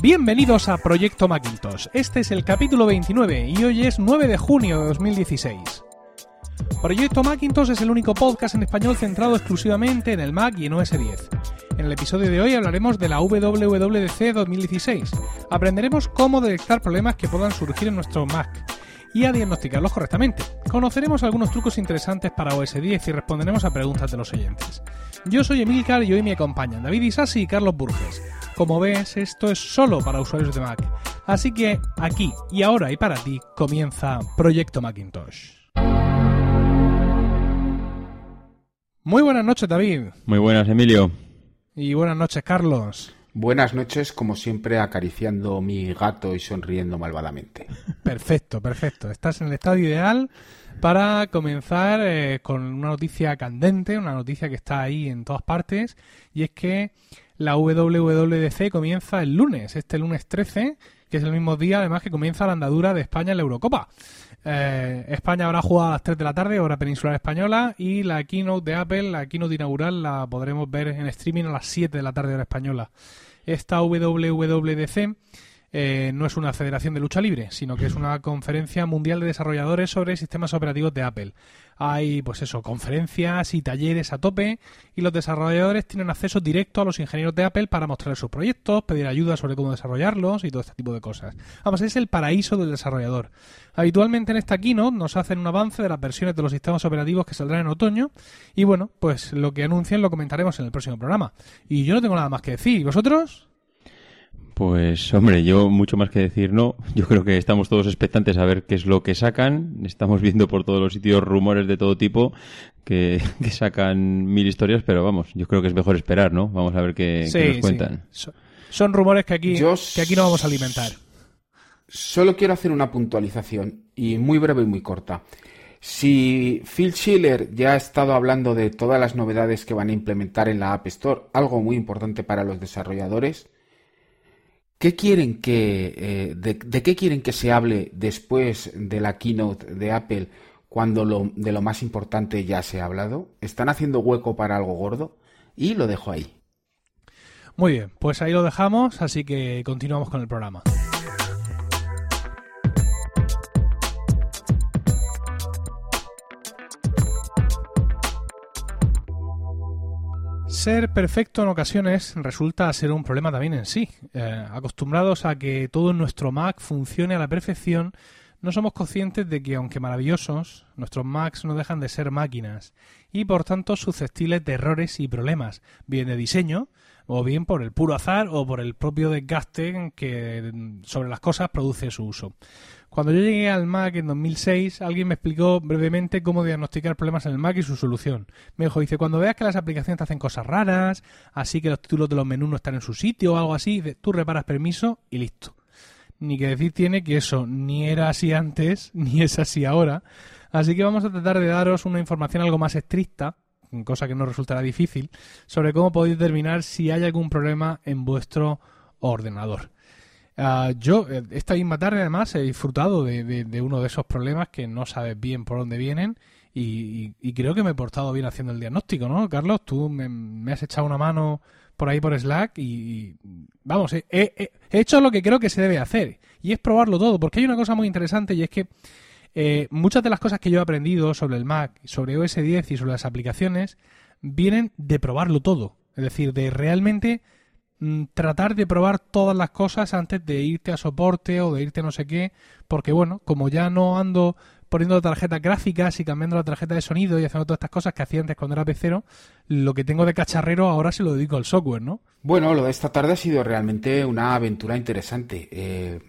Bienvenidos a Proyecto Macintosh. Este es el capítulo 29 y hoy es 9 de junio de 2016. Proyecto Macintosh es el único podcast en español centrado exclusivamente en el Mac y en OS 10. En el episodio de hoy hablaremos de la WWDC 2016. Aprenderemos cómo detectar problemas que puedan surgir en nuestro Mac y a diagnosticarlos correctamente. Conoceremos algunos trucos interesantes para OS 10 y responderemos a preguntas de los oyentes. Yo soy Emilcar y hoy me acompañan David Isasi y Carlos Burges. Como ves, esto es solo para usuarios de Mac. Así que aquí y ahora y para ti comienza Proyecto Macintosh. Muy buenas noches, David. Muy buenas, Emilio. Y buenas noches, Carlos. Buenas noches, como siempre, acariciando mi gato y sonriendo malvadamente. Perfecto, perfecto. Estás en el estado ideal para comenzar eh, con una noticia candente, una noticia que está ahí en todas partes, y es que la WWDC comienza el lunes, este lunes 13, que es el mismo día además que comienza la andadura de España en la Eurocopa. Eh, España habrá jugado a las 3 de la tarde, hora peninsular española, y la keynote de Apple, la keynote inaugural, la podremos ver en streaming a las 7 de la tarde, hora española. Esta WWDC eh, no es una federación de lucha libre, sino que es una conferencia mundial de desarrolladores sobre sistemas operativos de Apple. Hay, pues eso, conferencias y talleres a tope y los desarrolladores tienen acceso directo a los ingenieros de Apple para mostrarles sus proyectos, pedir ayuda sobre cómo desarrollarlos y todo este tipo de cosas. Vamos, es el paraíso del desarrollador. Habitualmente en esta keynote nos hacen un avance de las versiones de los sistemas operativos que saldrán en otoño y bueno, pues lo que anuncien lo comentaremos en el próximo programa. Y yo no tengo nada más que decir. ¿Y vosotros? Pues hombre, yo mucho más que decir no. Yo creo que estamos todos expectantes a ver qué es lo que sacan. Estamos viendo por todos los sitios rumores de todo tipo que, sacan mil historias, pero vamos, yo creo que es mejor esperar, ¿no? Vamos a ver qué, nos cuentan. Son, rumores que aquí, que aquí no vamos a alimentar. Solo quiero hacer una puntualización y muy breve y muy corta. Si Phil Schiller ya ha estado hablando de todas las novedades que van a implementar en la App Store, algo muy importante para los desarrolladores, ¿Qué quieren que, eh, de, qué quieren que se hable después de la keynote de Apple cuando lo, de lo más importante ya se ha hablado? ¿Están haciendo hueco para algo gordo? Y lo dejo ahí. Muy bien, pues ahí lo dejamos, así que continuamos con el programa. Ser perfecto en ocasiones resulta ser un problema también en sí. Eh, acostumbrados a que todo nuestro Mac funcione a la perfección, no somos conscientes de que, aunque maravillosos, nuestros Macs no dejan de ser máquinas y, por tanto, susceptibles de errores y problemas, bien de diseño, o bien por el puro azar o por el propio desgaste que sobre las cosas produce su uso. Cuando yo llegué al Mac en 2006, alguien me explicó brevemente cómo diagnosticar problemas en el Mac y su solución. Me dijo, dice, cuando veas que las aplicaciones te hacen cosas raras, así que los títulos de los menús no están en su sitio o algo así, tú reparas permiso y listo. Ni que decir tiene que eso ni era así antes, ni es así ahora. Así que vamos a tratar de daros una información algo más estricta, cosa que no resultará difícil, sobre cómo podéis determinar si hay algún problema en vuestro ordenador. Ah, yo eh, esta misma tarde además he disfrutado de, uno de esos problemas que no sabes bien por dónde vienen y, creo que me he portado bien haciendo el diagnóstico, ¿no? Carlos, tú me, has echado una mano por ahí por Slack y, vamos, he, hecho lo que creo que se debe hacer y es probarlo todo, porque hay una cosa muy interesante y es que eh, muchas de las cosas que yo he aprendido sobre el Mac, sobre OS 10 y sobre las aplicaciones vienen de probarlo todo, es decir, de realmente tratar de probar todas las cosas antes de irte a soporte o de irte a no sé qué, porque bueno, como ya no ando poniendo tarjetas gráficas y cambiando la tarjeta de sonido y haciendo todas estas cosas que hacía antes cuando era pecero, lo que tengo de cacharrero ahora se lo dedico al software, ¿no? Bueno, lo de esta tarde ha sido realmente una aventura interesante. Eh,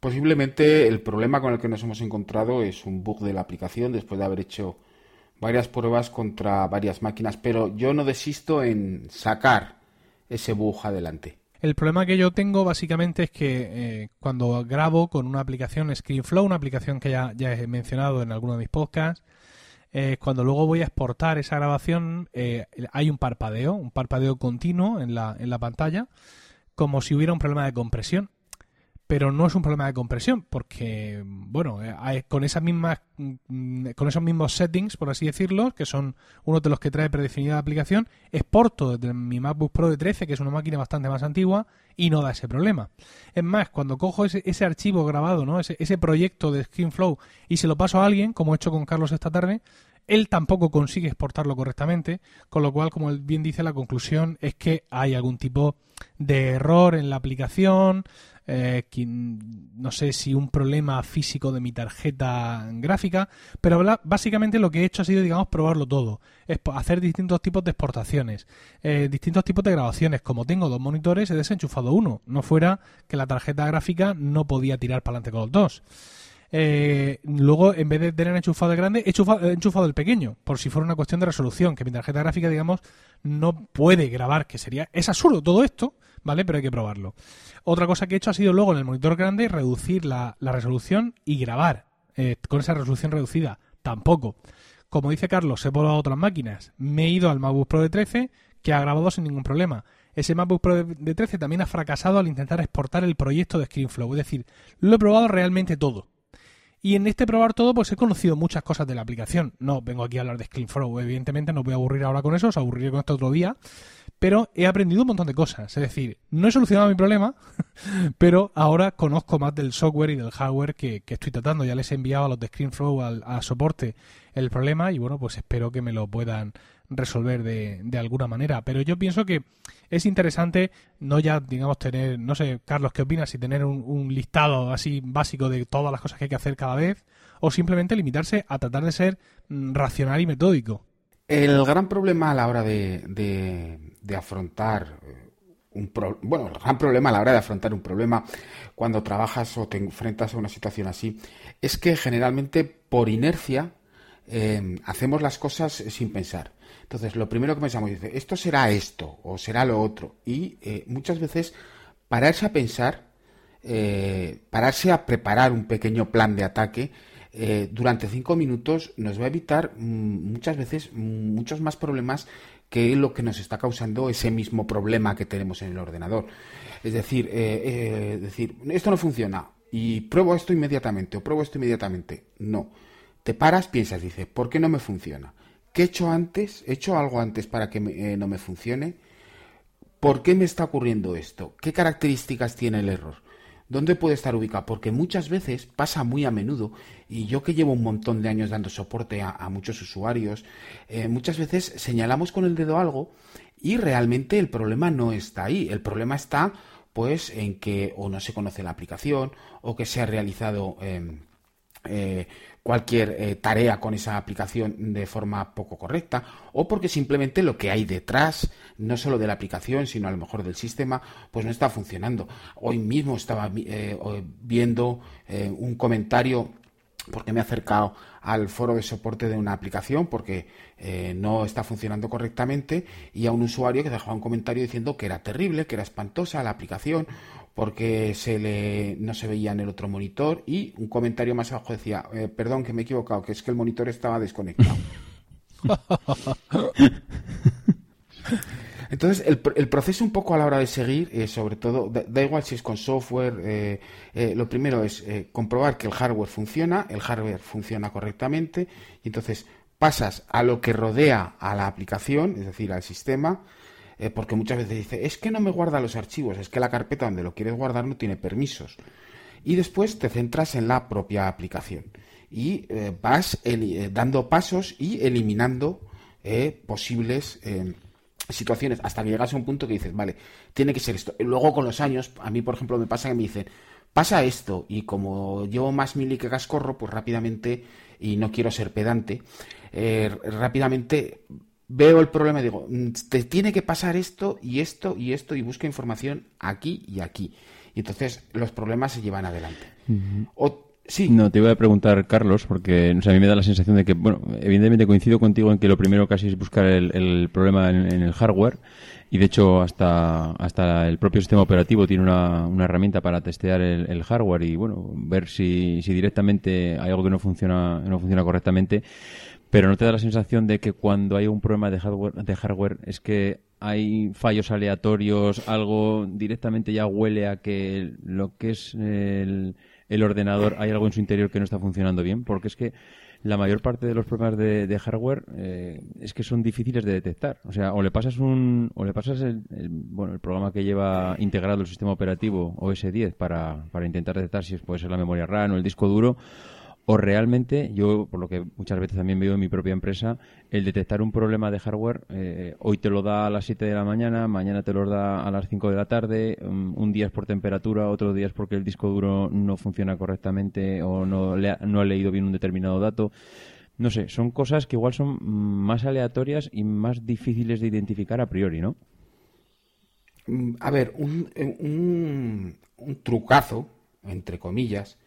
posiblemente el problema con el que nos hemos encontrado es un bug de la aplicación después de haber hecho varias pruebas contra varias máquinas, pero yo no desisto en sacar ese adelante. El problema que yo tengo básicamente es que eh, cuando grabo con una aplicación ScreenFlow, una aplicación que ya, ya he mencionado en alguno de mis podcasts, eh, cuando luego voy a exportar esa grabación eh, hay un parpadeo, un parpadeo continuo en la, en la pantalla, como si hubiera un problema de compresión. Pero no es un problema de compresión, porque, bueno, eh, con esas mismas, mm, con esos mismos settings, por así decirlo, que son uno de los que trae predefinida la aplicación, exporto desde mi MacBook Pro de 13, que es una máquina bastante más antigua, y no da ese problema. Es más, cuando cojo ese, ese archivo grabado, ¿no? Ese, ese proyecto de ScreenFlow y se lo paso a alguien, como he hecho con Carlos esta tarde, él tampoco consigue exportarlo correctamente, con lo cual, como bien dice, la conclusión es que hay algún tipo de error en la aplicación, eh, no sé si un problema físico de mi tarjeta gráfica, pero básicamente lo que he hecho ha sido, digamos, probarlo todo. Es hacer distintos tipos de exportaciones, eh, distintos tipos de grabaciones. Como tengo dos monitores, he desenchufado uno. No fuera que la tarjeta gráfica no podía tirar para adelante con los dos. Eh, luego, en vez de tener enchufado el grande, he enchufado, el pequeño, por si fuera una cuestión de resolución, que mi tarjeta gráfica, digamos, no puede grabar, que sería... Es absurdo todo esto, ¿vale? Pero hay que probarlo. Otra cosa que he hecho ha sido luego en el monitor grande reducir la, resolución y grabar eh, con esa resolución reducida. Tampoco. Como dice Carlos, he probado otras máquinas. Me he ido al MacBook Pro de 13, que ha grabado sin ningún problema. Ese MacBook Pro de 13 también ha fracasado al intentar exportar el proyecto de ScreenFlow. Es decir, lo he probado realmente todo. Y en este probar todo, pues he conocido muchas cosas de la aplicación. No vengo aquí a hablar de ScreenFlow, evidentemente no voy a aburrir ahora con eso, os aburriré con esto otro día. Pero he aprendido un montón de cosas. Es decir, no he solucionado mi problema, pero ahora conozco más del software y del hardware que, estoy tratando. Ya les he enviado a los de ScreenFlow a soporte el problema y bueno, pues espero que me lo puedan resolver de, de, alguna manera. Pero yo pienso que es interesante no ya, digamos, tener, no sé, Carlos, ¿qué opinas? Si tener un, listado así básico de todas las cosas que hay que hacer cada vez o simplemente limitarse a tratar de ser mm, racional y metódico. El gran problema a la hora de, afrontar eh, un bueno, el gran problema a la hora de afrontar un problema cuando trabajas o te enfrentas a una situación así es que generalmente por inercia eh, hacemos las cosas sin pensar. Entonces, lo primero que pensamos es, esto será esto o será lo otro. Y eh, muchas veces pararse a pensar, eh, pararse a preparar un pequeño plan de ataque eh, durante cinco minutos nos va a evitar mm, muchas veces muchos más problemas que lo que nos está causando ese mismo problema que tenemos en el ordenador. Es decir, decir, esto no funciona y pruebo esto inmediatamente o pruebo esto inmediatamente. No. Te paras, piensas, dices, ¿por qué no me funciona? ¿Qué he hecho antes? ¿He hecho algo antes para que eh, no me funcione? ¿Por qué me está ocurriendo esto? ¿Qué características tiene el error? ¿Dónde puede estar ubicado? Porque muchas veces pasa muy a menudo, y yo que llevo un montón de años dando soporte a, muchos usuarios, eh, muchas veces señalamos con el dedo algo y realmente el problema no está ahí. El problema está pues en que o no se conoce la aplicación o que se ha realizado em, eh, cualquier eh, tarea con esa aplicación de forma poco correcta o porque simplemente lo que hay detrás, no solo de la aplicación, sino a lo mejor del sistema, pues no está funcionando. Hoy mismo estaba eh, viendo eh, un comentario porque me he acercado al foro de soporte de una aplicación porque no está funcionando correctamente y a un usuario que dejaba un comentario diciendo que era terrible, que era espantosa la aplicación porque se le, no se veía en el otro monitor y un comentario más abajo decía, eh, perdón que me he equivocado, que es que el monitor estaba desconectado. Entonces, el, el, proceso un poco a la hora de seguir, eh, sobre todo, da, igual si es con software, eh, lo primero es comprobar que el hardware funciona, el hardware funciona correctamente, y entonces pasas a lo que rodea a la aplicación, es decir, al sistema, eh, porque muchas veces dice, es que no me guarda los archivos, es que la carpeta donde lo quieres guardar no tiene permisos. Y después te centras en la propia aplicación y eh, vas eh, dando pasos y eliminando posibles situaciones hasta que llegas a un punto que dices, vale, tiene que ser esto. luego con los años, a mí por ejemplo me pasa que me dicen, pasa esto y como llevo más mili que cascorro, pues rápidamente, y no quiero ser pedante, rápidamente veo el problema y digo, mm, te tiene que pasar esto y esto y esto y busco información aquí y aquí. Y entonces los problemas se llevan adelante. sí. No, te voy a preguntar, Carlos, porque a mí me da la sensación de que, bueno, evidentemente coincido contigo en que lo primero casi es buscar el, problema en, el hardware. Y de hecho, hasta, hasta el propio sistema operativo tiene una, una herramienta para testear el, hardware y, bueno, ver si, si directamente hay algo que no funciona, no funciona correctamente pero no te da la sensación de que cuando hay un problema de hardware, de hardware es que hay fallos aleatorios, algo directamente ya huele a que lo que es el, el ordenador hay algo en su interior que no está funcionando bien, porque es que la mayor parte de los problemas de, hardware eh, es que son difíciles de detectar. O sea, o le pasas un, o le pasas el, bueno, el programa que lleva integrado el sistema operativo OS 10 para, para intentar detectar si puede ser la memoria RAM o el disco duro, o realmente, yo por lo que muchas veces también veo en mi propia empresa, el detectar un problema de hardware, eh, hoy te lo da a las 7 de la mañana, mañana te lo da a las 5 de la tarde, um, un, día es por temperatura, otro día es porque el disco duro no funciona correctamente o no, le ha leído bien un determinado dato. No sé, son cosas que igual son más aleatorias y más difíciles de identificar a priori, ¿no? Mm, a ver, un, un, un trucazo, entre comillas,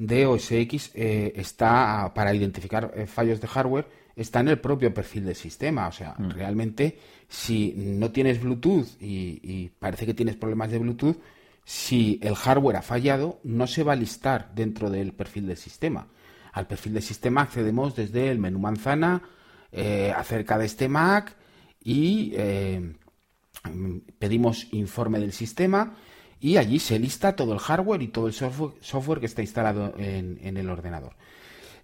de OS X eh, está para identificar eh, fallos de hardware está en el propio perfil del sistema. O sea, mm. realmente si no tienes Bluetooth y, parece que tienes problemas de Bluetooth, si el hardware ha fallado, no se va a listar dentro del perfil del sistema. Al perfil del sistema accedemos desde el menú manzana, eh, acerca de este Mac y pedimos informe del sistema y allí se lista todo el hardware y todo el software, que está instalado en, el ordenador.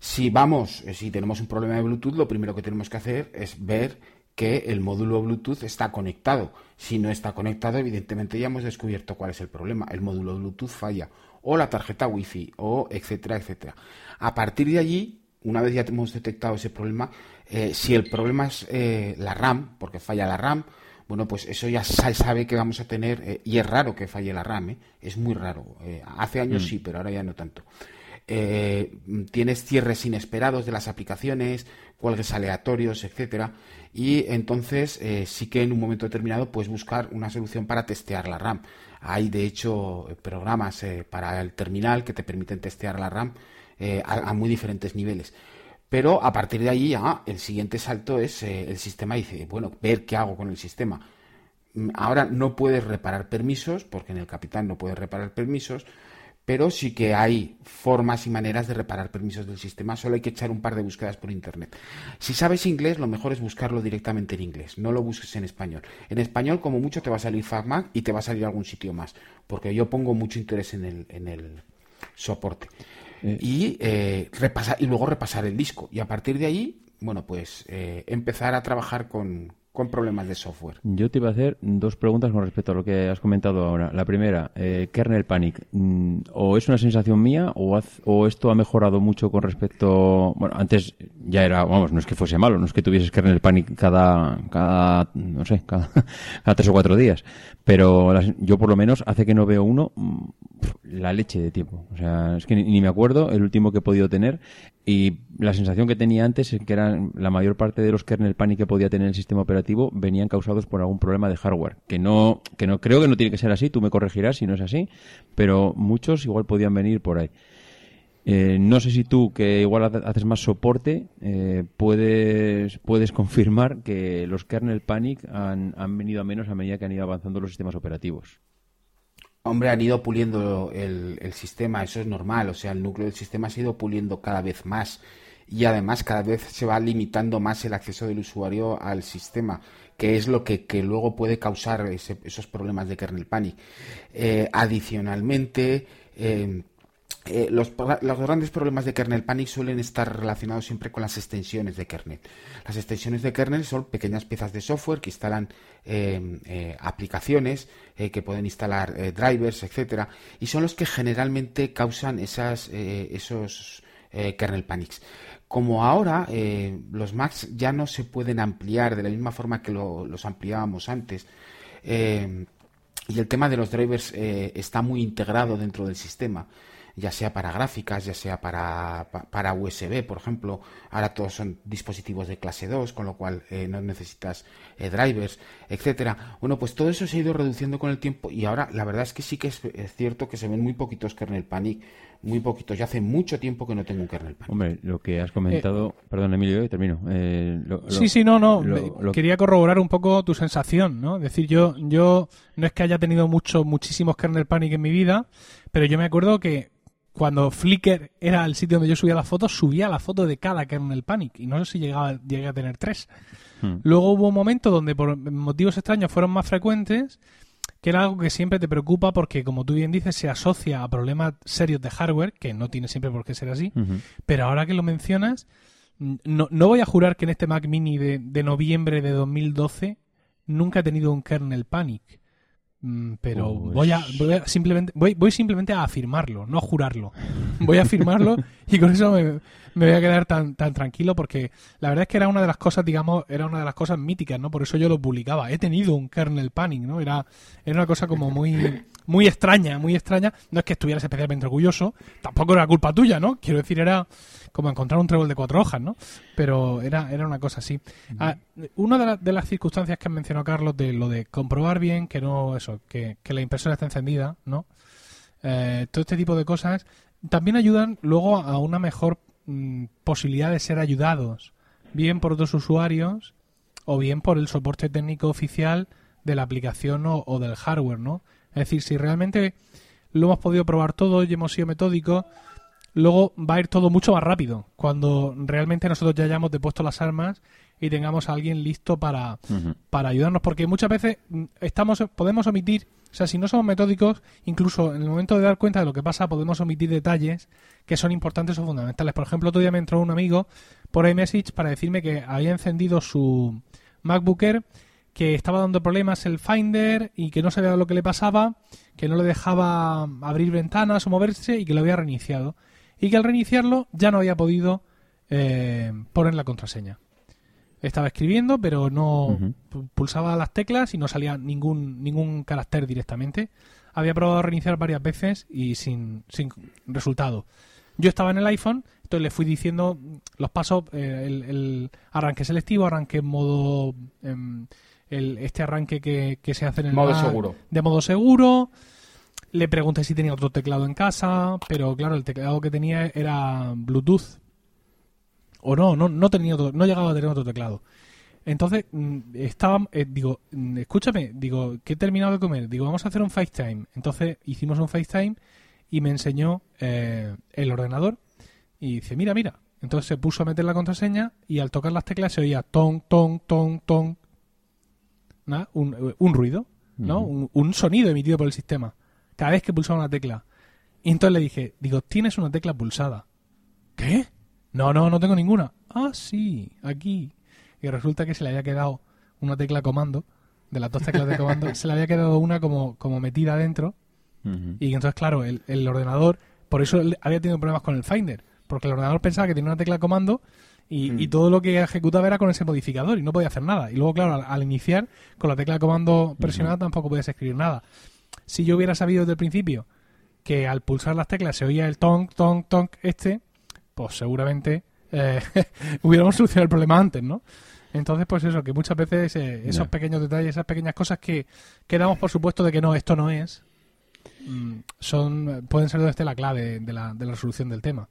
Si vamos, eh, si tenemos un problema de Bluetooth, lo primero que tenemos que hacer es ver que el módulo Bluetooth está conectado. Si no está conectado, evidentemente ya hemos descubierto cuál es el problema. El módulo Bluetooth falla, o la tarjeta Wi-Fi, o etcétera, etcétera. A partir de allí, una vez ya hemos detectado ese problema, eh, si el problema es eh, la RAM, porque falla la RAM, bueno, pues eso ya se sabe que vamos a tener, eh, y es raro que falle la RAM, ¿eh? es muy raro. Eh, hace años mm. sí, pero ahora ya no tanto. tienes cierres inesperados de las aplicaciones, cuelgues aleatorios, etcétera, y entonces sí que en un momento determinado puedes buscar una solución para testear la RAM. Hay de hecho programas para el terminal que te permiten testear la RAM a muy diferentes niveles. Pero a partir de ahí el siguiente salto es eh, el sistema dice, bueno, ver qué hago con el sistema. Mm, ahora no puedes reparar permisos, porque en el Capitán no puedes reparar permisos, pero sí que hay formas y maneras de reparar permisos del sistema, solo hay que echar un par de búsquedas por internet. Si sabes inglés, lo mejor es buscarlo directamente en inglés, no lo busques en español. En español, como mucho, te va a salir FacMac y te va a salir algún sitio más, porque yo pongo mucho interés en el soporte. Y, eh, repasar, y luego repasar el disco. Y a partir de ahí, bueno, pues eh, empezar a trabajar con, con problemas de software. Yo te iba a hacer dos preguntas con respecto a lo que has comentado ahora. La primera, eh, kernel panic. Mm, ¿O es una sensación mía o, o, esto ha mejorado mucho con respecto... Bueno, antes ya era, vamos, no es que fuese malo, no es que tuvieses kernel panic cada, cada no sé, cada, tres o cuatro días. Pero yo por lo menos hace que no veo uno mm, la leche de tiempo. O sea, es que ni me acuerdo el último que he podido tener y la sensación que tenía antes es que eran la mayor parte de los kernel panic que podía tener el sistema operativo venían causados por algún problema de hardware. Que no, que no creo que no tiene que ser así, tú me corregirás si no es así, pero muchos igual podían venir por ahí. Eh, no sé si tú, que igual haces más soporte, eh, puedes, puedes confirmar que los kernel panic han, han venido a menos a medida que han ido avanzando los sistemas operativos. Hombre, han ido puliendo el, sistema, eso es normal, o sea, el núcleo del sistema se ha ido puliendo cada vez más y además cada vez se va limitando más el acceso del usuario al sistema, que es lo que, luego puede causar esos problemas de kernel panic. Eh, adicionalmente, eh, eh, los, grandes problemas de kernel panic suelen estar relacionados siempre con las extensiones de kernel. Las extensiones de kernel son pequeñas piezas de software que instalan em, eh, aplicaciones, eh, que pueden instalar drivers, etcétera, y son los que generalmente causan esos kernel panics. Como ahora los Macs ya no se pueden ampliar de la misma forma que los ampliábamos antes, em, y el tema de los drivers está muy integrado dentro del sistema ya sea para gráficas, ya sea para, para USB, por ejemplo. Ahora todos son dispositivos de clase 2, con lo cual eh, no necesitas eh, drivers, etcétera. Bueno, pues todo eso se ha ido reduciendo con el tiempo y ahora la verdad es que sí que es, cierto que se ven muy poquitos kernel panic muy poquitos. Ya hace mucho tiempo que no tengo un kernel panic. Hombre, lo que has comentado, eh, perdón Emilio, y termino. sí, sí, no, no. Quería corroborar un poco tu sensación, ¿no? Es decir, yo, yo no es que haya tenido muchos, muchísimos kernel panic en mi vida, pero yo me acuerdo que cuando Flickr era el sitio donde yo subía las fotos, subía la foto de cada kernel panic y no sé si llegaba, llegué a tener tres. Hmm. Luego hubo un momento donde por motivos extraños fueron más frecuentes, que era algo que siempre te preocupa porque, como tú bien dices, se asocia a problemas serios de hardware, que no tiene siempre por qué ser así. Pero ahora que lo mencionas, no, no voy a jurar que en este Mac Mini de, de noviembre de 2012 nunca he tenido un kernel panic. Mm, Pero Pues- voy a, voy a simplemente voy, voy simplemente a afirmarlo, no a jurarlo. Voy a afirmarlo y con eso me, me voy a quedar tan, tan tranquilo porque la verdad es que era una de las cosas, digamos, era una de las cosas míticas, ¿no? Por eso yo lo publicaba. He tenido un kernel panic, ¿no? Era, era una cosa como muy, muy extraña, muy extraña. No es que estuvieras especialmente orgulloso, tampoco era culpa tuya, ¿no? Quiero decir, era como encontrar un trébol de cuatro hojas, ¿no? Pero era, era una cosa así. Ah, una de, la- de las circunstancias que mencionó Carlos de lo de comprobar bien que no, eso, que, que la impresora está encendida, ¿no? Eh, todo este tipo de cosas también ayudan luego a una mejor mm, posibilidad de ser ayudados, bien por otros usuarios o bien por el soporte técnico oficial de la aplicación o, o del hardware, ¿no? Es decir, si realmente lo hemos podido probar todo y hemos sido metódicos, luego va a ir todo mucho más rápido cuando realmente nosotros ya hayamos depuesto las armas y tengamos a alguien listo para, para ayudarnos. Porque muchas veces mm, estamos podemos omitir o sea si no somos metódicos incluso en el momento de dar cuenta de lo que pasa podemos omitir detalles que son importantes o fundamentales. Por ejemplo otro día me entró un amigo por iMessage para decirme que había encendido su MacBook Air que estaba dando problemas el Finder y que no sabía lo que le pasaba que no le dejaba abrir ventanas o moverse y que lo había reiniciado. Y que al reiniciarlo ya no había podido eh, poner la contraseña estaba escribiendo, pero no pulsaba las teclas y no salía ningún ningún carácter directamente. Había probado a reiniciar varias veces y sin, sin resultado. Yo estaba en el iPhone, entonces le fui diciendo los pasos, eh, el, el arranque selectivo, arranque en modo... em, el, este arranque que, que se hace en el Modo Mac seguro. de modo seguro. Le pregunté si tenía otro teclado en casa, pero claro, el teclado que tenía era Bluetooth. O no, no, no tenía otro- no llegaba a tener otro teclado. Entonces, mm, estaba, eh, digo, mm, escúchame, digo, que he terminado de comer, digo, vamos a hacer un FaceTime. Entonces hicimos un FaceTime y me enseñó eh, el ordenador y dice, mira, mira. Entonces se puso a meter la contraseña y al tocar las teclas se oía ton, ton, ton, ton. Nada, un, un ruido, ¿no? Un, un sonido emitido por el sistema. Cada vez que pulsaba una tecla. Y entonces le dije, digo, tienes una tecla pulsada. ¿Qué? No, no, no tengo ninguna. Ah, sí, aquí. Y resulta que se le había quedado una tecla comando, de las dos teclas de comando, se le había quedado una como, como metida adentro. Y entonces, claro, el, el ordenador, por eso había tenido problemas con el Finder, porque el ordenador pensaba que tenía una tecla comando y, y todo lo que ejecutaba era con ese modificador y no podía hacer nada. Y luego, claro, al, al iniciar, con la tecla de comando presionada tampoco podías escribir nada. Si yo hubiera sabido desde el principio que al pulsar las teclas se oía el tonk, tonk, tonk este, pues seguramente eh, hubiéramos solucionado el problema antes, ¿no? Entonces, pues eso, que muchas veces eh, esos pequeños detalles, esas pequeñas cosas que, que damos por supuesto de que no, esto no es, mm, son pueden ser donde esté la clave de la, de la resolución del tema.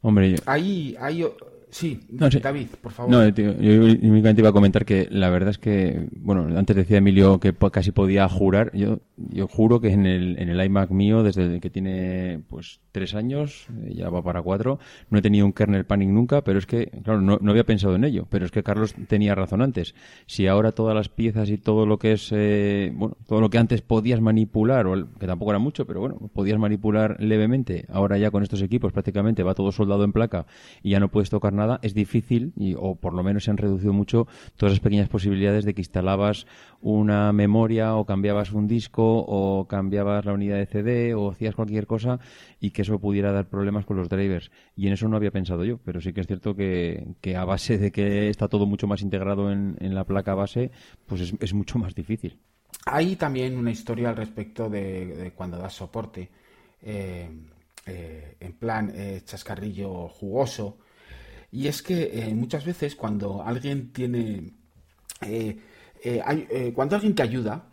Hombre, yo, Ahí, ahí, sí, No, sí. David, por favor. No, tío, yo únicamente iba a comentar que la verdad es que, bueno, antes decía Emilio que casi podía jurar. Yo, yo juro que en el, en el iMac mío, desde que tiene pues tres años, eh, ya va para cuatro, no he tenido un kernel panic nunca, pero es que, claro, no, no había pensado en ello. Pero es que Carlos tenía razón antes. Si ahora todas las piezas y todo lo que es, eh, bueno, todo lo que antes podías manipular, o que tampoco era mucho, pero bueno, podías manipular levemente, ahora ya con estos equipos prácticamente va todo soldado en placa y ya no puedes tocar nada, es difícil, y, o por lo menos se han reducido mucho todas las pequeñas posibilidades de que instalabas una memoria o cambiabas un disco o cambiabas la unidad de CD o hacías cualquier cosa y que eso pudiera dar problemas con los drivers. Y en eso no había pensado yo, pero sí que es cierto que, que a base de que está todo mucho más integrado en, en la placa base, pues es, es mucho más difícil. Hay también una historia al respecto de, cuando das soporte, eh, eh, en plan eh, chascarrillo jugoso. Y es que muchas veces cuando alguien tiene, eh, eh, cuando alguien te ayuda,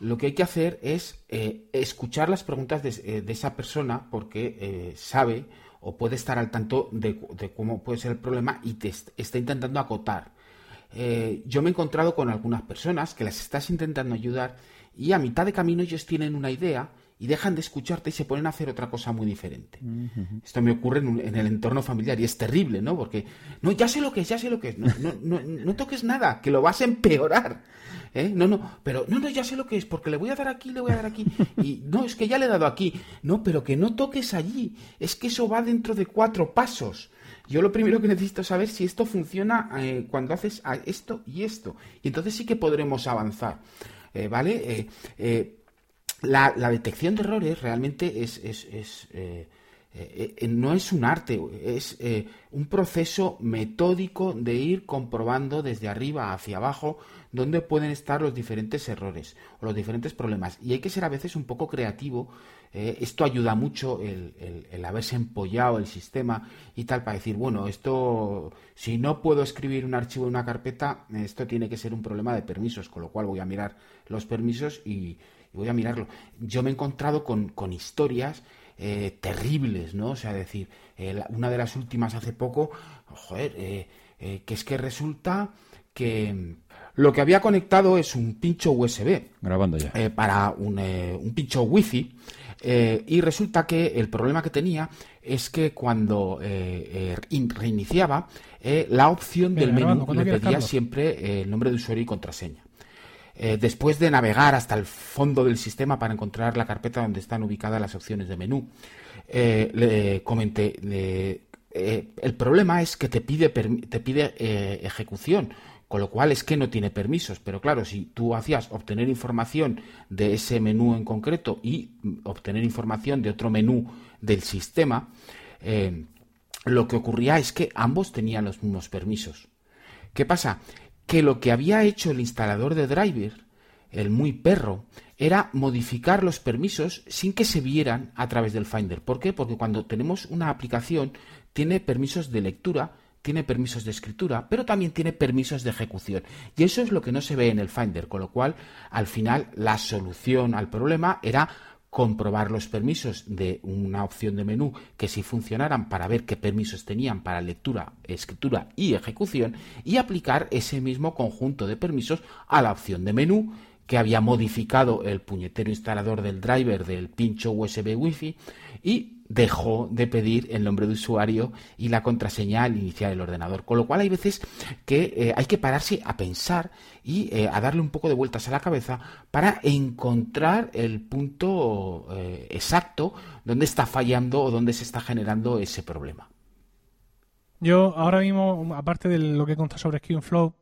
lo que hay que hacer es eh, escuchar las preguntas de, esa persona porque sabe o puede estar al tanto de, de cómo puede ser el problema y te est- está intentando acotar. Yo me he encontrado con algunas personas que las estás intentando ayudar y a mitad de camino ellos tienen una idea y dejan de escucharte y se ponen a hacer otra cosa muy diferente. Esto me ocurre en, el entorno familiar y es terrible, ¿no? Porque, no, ya sé lo que es, ya sé lo que es. No, no, no, toques nada, que lo vas a empeorar. ¿eh? No, no, pero no, no, ya sé lo que es, porque le voy a dar aquí, le voy a dar aquí. Y no, es que ya le he dado aquí. No, pero que no toques allí. Es que eso va dentro de cuatro pasos. Yo lo primero que necesito saber si esto funciona eh, cuando haces esto y esto. Y entonces sí que podremos avanzar. Eh, ¿Vale? La, detección de errores realmente es, eh, eh, no es un arte, es eh, un proceso metódico de ir comprobando desde arriba hacia abajo dónde pueden estar los diferentes errores o los diferentes problemas. Y hay que ser a veces un poco creativo. esto ayuda mucho el, el, haberse empollado el sistema y tal para decir, bueno, esto, si no puedo escribir un archivo en una carpeta, esto tiene que ser un problema de permisos, con lo cual voy a mirar los permisos y, voy a mirarlo. Yo me he encontrado con, historias eh, terribles, ¿no? O sea, decir, eh, una de las últimas hace poco, joder, eh, que es que resulta que lo que había conectado es un pincho USB. Grabando ya. para un, un, pincho Wi-Fi. y resulta que el problema que tenía es que cuando reiniciaba, la opción del menú le pedía siempre el nombre de usuario y contraseña. Eh, después de navegar hasta el fondo del sistema para encontrar la carpeta donde están ubicadas las opciones de menú, eh, le comenté, eh, el problema es que te pide, te pide ejecución, con lo cual es que no tiene permisos. Pero claro, si tú hacías obtener información de ese menú en concreto y obtener información de otro menú del sistema, lo que ocurría es que ambos tenían los mismos permisos. ¿Qué pasa? Que lo que había hecho el instalador de driver, el muy perro, era modificar los permisos sin que se vieran a través del Finder. ¿Por qué? Porque cuando tenemos una aplicación tiene permisos de lectura, tiene permisos de escritura, pero también tiene permisos de ejecución. Y eso es lo que no se ve en el Finder, con lo cual al final la solución al problema era comprobar los permisos de una opción de menú que si funcionaran para ver qué permisos tenían para lectura, escritura y ejecución y aplicar ese mismo conjunto de permisos a la opción de menú que había modificado el puñetero instalador del driver del pincho USB Wi-Fi y dejó de pedir el nombre de usuario y la contraseña al iniciar el ordenador. Con lo cual hay veces que eh, hay que pararse a pensar y eh, a darle un poco de vueltas a la cabeza para encontrar el punto eh, exacto donde está fallando o donde se está generando ese problema. Yo ahora mismo, aparte de lo que he contado sobre ScreenFlow,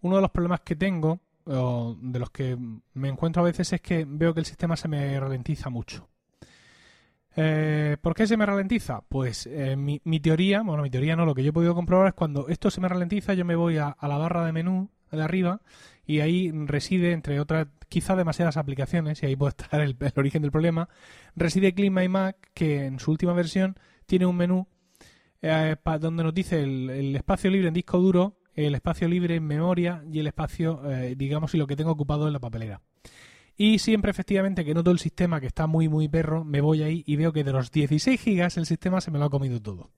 uno de los problemas que tengo, o de los que me encuentro a veces, es que veo que el sistema se me ralentiza mucho. Eh, ¿Por qué se me ralentiza? Pues eh, mi, teoría, bueno, mi teoría no, lo que yo he podido comprobar es cuando esto se me ralentiza, yo me voy a, la barra de menú de arriba y ahí reside, entre otras, quizá demasiadas aplicaciones, y ahí puede estar el, origen del problema, reside Clean My Mac, que en su última versión tiene un menú eh, donde nos dice el, espacio libre en disco duro, el espacio libre en memoria y el espacio, digamos, y lo que tengo ocupado en la papelera. Y siempre, efectivamente, que noto el sistema que está muy, muy perro, me voy ahí y veo que de los 16 gigas el sistema se me lo ha comido todo.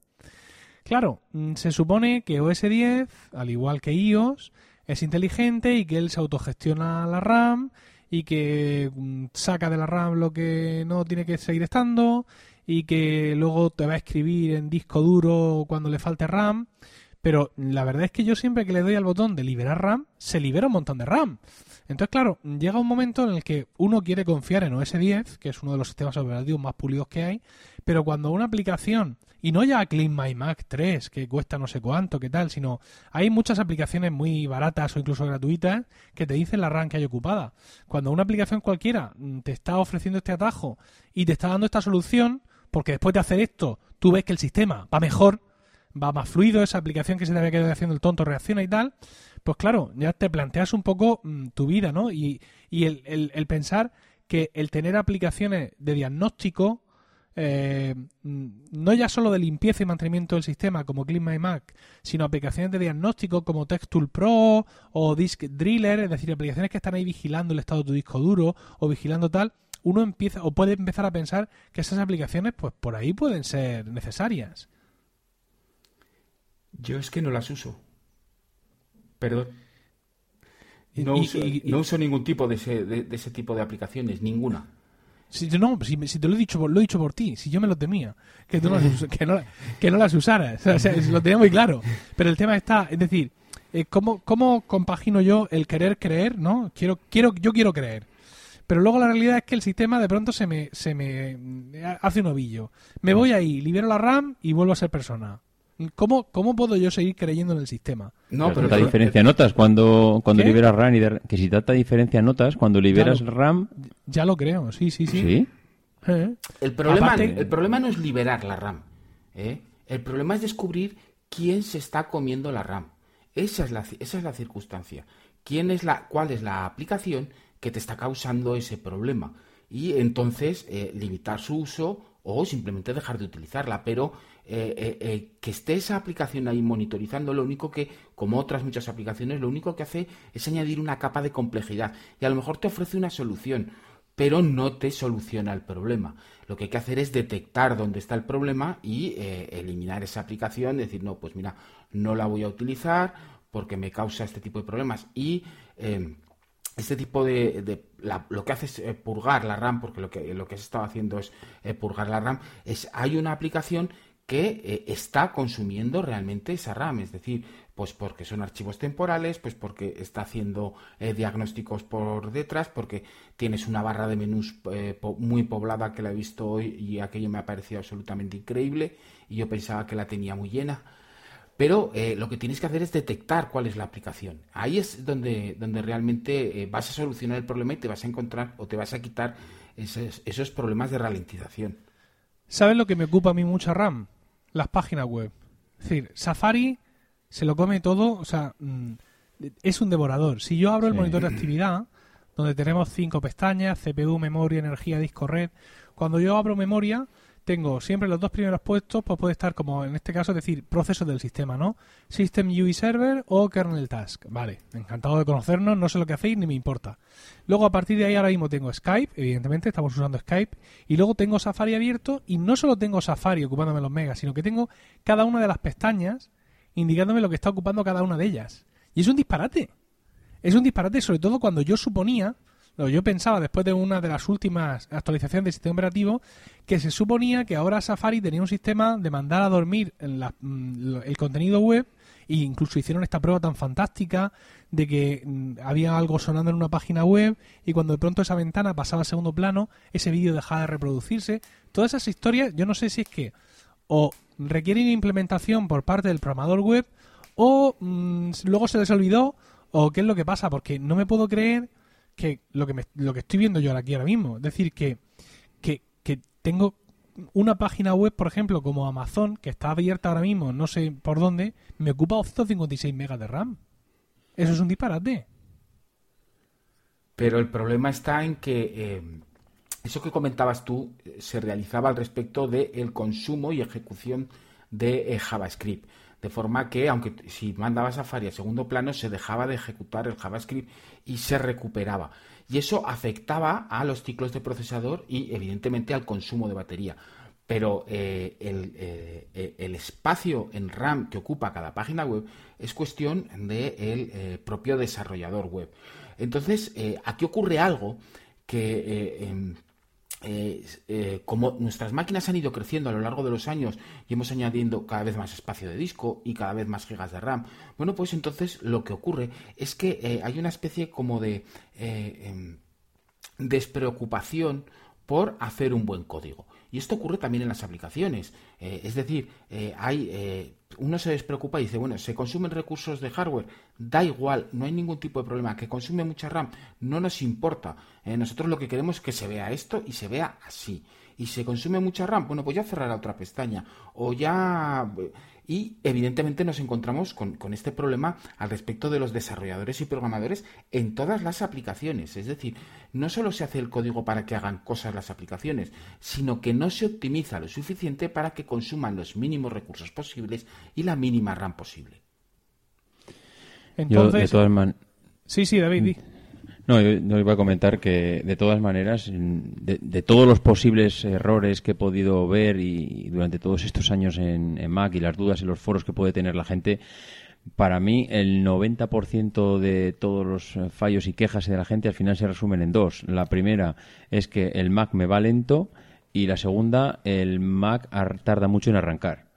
Claro, mm, se supone que OS 10, al igual que iOS, es inteligente y que él se autogestiona la RAM y que mm, saca de la RAM lo que no tiene que seguir estando y que luego te va a escribir en disco duro cuando le falte RAM. Pero la verdad es que yo siempre que le doy al botón de liberar RAM, se libera un montón de RAM. Entonces, claro, llega un momento en el que uno quiere confiar en OS 10, que es uno de los sistemas operativos más pulidos que hay, pero cuando una aplicación, y no ya Clean My Mac 3, que cuesta no sé cuánto, qué tal, sino hay muchas aplicaciones muy baratas o incluso gratuitas que te dicen la RAM que hay ocupada. Cuando una aplicación cualquiera mm, te está ofreciendo este atajo y te está dando esta solución, porque después de hacer esto, tú ves que el sistema va mejor, va más fluido, esa aplicación que se te había quedado haciendo el tonto reacciona y tal, pues claro, ya te planteas un poco mm, tu vida, ¿no? Y, el, pensar que el tener aplicaciones de diagnóstico, eh, mm, no ya solo de limpieza y mantenimiento del sistema como Clean Mac, sino aplicaciones de diagnóstico como TextTool Pro o Disk Driller, es decir, aplicaciones que están ahí vigilando el estado de tu disco duro o vigilando tal, uno empieza o puede empezar a pensar que esas aplicaciones pues por ahí pueden ser necesarias. Yo es que no las uso. Perdón. No, uso, ningún tipo de ese, de, ese tipo de aplicaciones, ninguna. Si, no, si, si, te lo he dicho, lo he dicho por ti, si yo me lo temía, que, tú no las, que, no, que no las usaras, o sea, lo tenía muy claro. Pero el tema está, es decir, eh, ¿cómo, ¿cómo compagino yo el querer creer, no? Quiero, quiero, yo quiero creer. Pero luego la realidad es que el sistema de pronto se me, se me hace un ovillo. Me voy ahí, libero la RAM y vuelvo a ser persona. ¿Cómo, ¿Cómo puedo yo seguir creyendo en el sistema? No, pero, tanta diferencia notas cuando, cuando liberas RAM y que si tanta diferencia notas cuando liberas RAM. Ya lo creo, sí, sí, sí. ¿Sí? ¿Eh? El, problema, el problema no es liberar la RAM. ¿eh? El problema es descubrir quién se está comiendo la RAM. Esa es la, esa es la circunstancia. ¿Quién es la, ¿Cuál es la aplicación que te está causando ese problema? Y entonces eh, limitar su uso o simplemente dejar de utilizarla. Pero eh, eh, eh, que esté esa aplicación ahí monitorizando, lo único que, como otras muchas aplicaciones, lo único que hace es añadir una capa de complejidad y a lo mejor te ofrece una solución, pero no te soluciona el problema. Lo que hay que hacer es detectar dónde está el problema y eliminar esa aplicación, decir, no, pues mira, no la voy a utilizar porque me causa este tipo de problemas y este tipo de, lo que hace es purgar la RAM porque lo que lo que se estaba haciendo es purgar la RAM es hay una aplicación que eh, está consumiendo realmente esa RAM, es decir, pues porque son archivos temporales, pues porque está haciendo eh, diagnósticos por detrás, porque tienes una barra de menús eh, muy poblada que la he visto hoy y aquello me ha parecido absolutamente increíble y yo pensaba que la tenía muy llena. Pero lo que tienes que hacer es detectar cuál es la aplicación. Ahí es donde, donde realmente vas a solucionar el problema y te vas a encontrar o te vas a quitar esos, esos problemas de ralentización. ¿Sabes lo que me ocupa a mí mucha RAM? las páginas web. Es decir, Safari se lo come todo, o sea, mm, es un devorador. Si yo abro el monitor de actividad, donde tenemos cinco pestañas, CPU, memoria, energía, disco, red, cuando yo abro memoria, tengo siempre los dos primeros puestos, pues puede estar como en este caso decir procesos del sistema, ¿no? System UI Server o Kernel Task. Vale, encantado de conocernos, no sé lo que hacéis ni me importa. Luego a partir de ahí ahora mismo tengo Skype, evidentemente estamos usando Skype, y luego tengo Safari abierto y no solo tengo Safari ocupándome los megas, sino que tengo cada una de las pestañas indicándome lo que está ocupando cada una de ellas. Y es un disparate. Es un disparate sobre todo cuando yo suponía yo pensaba, después de una de las últimas actualizaciones del sistema operativo, que se suponía que ahora Safari tenía un sistema de mandar a dormir mm, el contenido web e incluso hicieron esta prueba tan fantástica de que mm, había algo sonando en una página web y cuando de pronto esa ventana pasaba a segundo plano, ese vídeo dejaba de reproducirse. Todas esas historias, yo no sé si es que o requieren implementación por parte del programador web o mm, luego se les olvidó o qué es lo que pasa, porque no me puedo creer que lo que, lo que estoy viendo yo aquí ahora mismo. Es decir, que, que, que tengo una página web, por ejemplo, como Amazon, que está abierta ahora mismo, no sé por dónde, me ocupa 256 megas de RAM. Eso es un disparate. Pero el problema está en que eh, eso que comentabas tú eh, se realizaba al respecto del consumo y ejecución de eh, JavaScript. De forma que, aunque si mandaba Safari a segundo plano, se dejaba de ejecutar el JavaScript y se recuperaba. Y eso afectaba a los ciclos de procesador y, evidentemente, al consumo de batería. Pero eh, eh, el, espacio en RAM que ocupa cada página web es cuestión del propio desarrollador web. Entonces, aquí ocurre algo que em, eh, eh, como nuestras máquinas han ido creciendo a lo largo de los años y hemos añadiendo cada vez más espacio de disco y cada vez más gigas de RAM, bueno, pues entonces lo que ocurre es que eh, hay una especie como de em, despreocupación por hacer un buen código. Y esto ocurre también en las aplicaciones. Es decir, hay, uno se despreocupa y dice, bueno, se consumen recursos de hardware, da igual, no hay ningún tipo de problema. Que consume mucha RAM, no nos importa. nosotros lo que queremos es que se vea esto y se vea así. Y se consume mucha RAM, bueno, pues ya cerrará otra pestaña. O ya y evidentemente nos encontramos con, este problema al respecto de los desarrolladores y programadores en todas las aplicaciones. Es decir, no solo se hace el código para que hagan cosas las aplicaciones, sino que no se optimiza lo suficiente para que consuman los mínimos recursos posibles y la mínima RAM posible. Entonces, Sí, sí, David, no, yo, iba a comentar que de todas maneras, de, todos los posibles errores que he podido ver y, durante todos estos años en, Mac y las dudas y los foros que puede tener la gente, Para mí, el 90% de todos los fallos y quejas de la gente al final se resumen en dos. La primera es que el Mac me va lento y la segunda, el Mac tarda mucho en arrancar.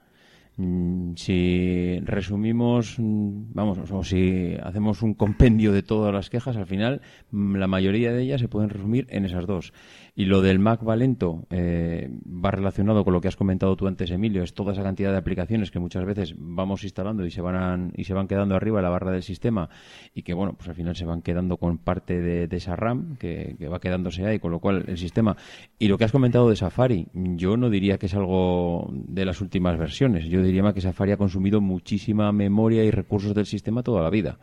Mm, si resumimos, mm, vamos, o si hacemos un compendio de todas las quejas, al final mm, la mayoría de ellas se pueden resumir en esas dos. Y lo del Mac Valento eh, va relacionado con lo que has comentado tú antes, Emilio, es toda esa cantidad de aplicaciones que muchas veces vamos instalando y se van y se van quedando arriba de la barra del sistema y que, bueno, pues al final se van quedando con parte de, esa RAM que, que, va quedándose ahí, con lo cual el sistema... Y lo que has comentado de Safari, yo no diría que es algo de las últimas versiones. Yo diría que Safari ha consumido muchísima memoria y recursos del sistema toda la vida.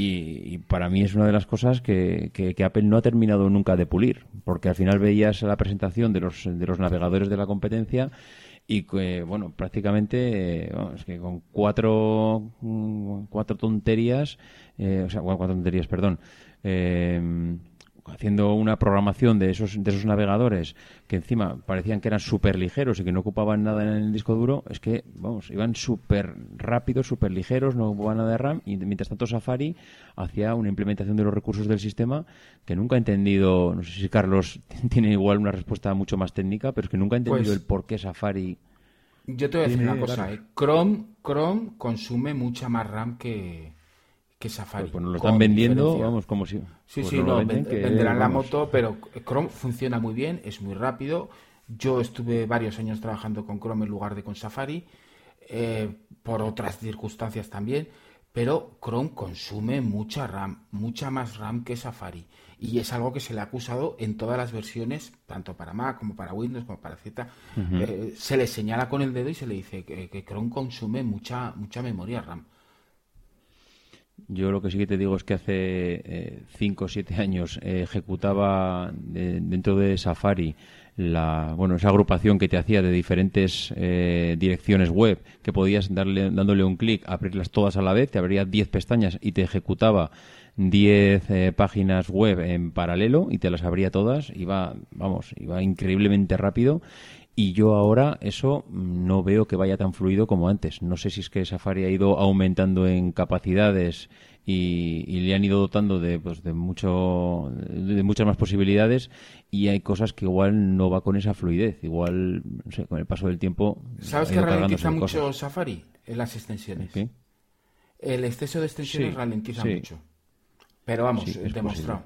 Y, para mí es una de las cosas que, Apple no ha terminado nunca de pulir, porque al final veías la presentación de los, de los navegadores de la competencia y que, bueno, prácticamente que con cuatro, cuatro tonterías, eh, o sea, cuatro tonterías, perdón, eh, haciendo una programación de esos, de esos navegadores que encima parecían que eran súper ligeros y que no ocupaban nada en el disco duro, es que, vamos, iban súper rápidos, súper ligeros, no ocupaban nada de RAM y mientras tanto Safari hacía una implementación de los recursos del sistema que nunca he entendido, no sé si Carlos tiene igual una respuesta mucho más técnica, pero es que nunca he entendido pues el por qué Safari... Yo te voy a decir una cosa, ¿eh? Chrome, Chrome consume mucha más RAM que, que Safari. Pues, pues lo están vendiendo, vamos, como si. Sí, pues sí, no, venderán la moto, pero Chrome funciona muy bien, es muy rápido. Yo estuve varios años trabajando con Chrome en lugar de con Safari, eh, por otras circunstancias también, pero Chrome consume mucha RAM, mucha más RAM que Safari. Y es algo que se le ha acusado en todas las versiones, tanto para Mac como para Windows, como para Z. Eh, se le señala con el dedo y se le dice que, que Chrome consume mucha, mucha memoria RAM. Yo lo que sí que te digo es que hace 5 o 7 años eh, ejecutaba dentro de Safari la, bueno, esa agrupación que te hacía de diferentes eh, direcciones web que podías darle, dándole un clic, abrirlas todas a la vez, te abría 10 pestañas y te ejecutaba 10 eh, páginas web en paralelo y te las abría todas. Iba, vamos, iba increíblemente rápido y yo ahora eso no veo que vaya tan fluido como antes. No sé si es que Safari ha ido aumentando en capacidades y, le han ido dotando de, pues, de, mucho, de muchas más posibilidades y hay cosas que igual no va con esa fluidez. Igual, no sé, con el paso del tiempo... ¿Sabes que ralentiza mucho Safari en las extensiones? El exceso de extensiones ralentiza mucho. Pero vamos, demostrado.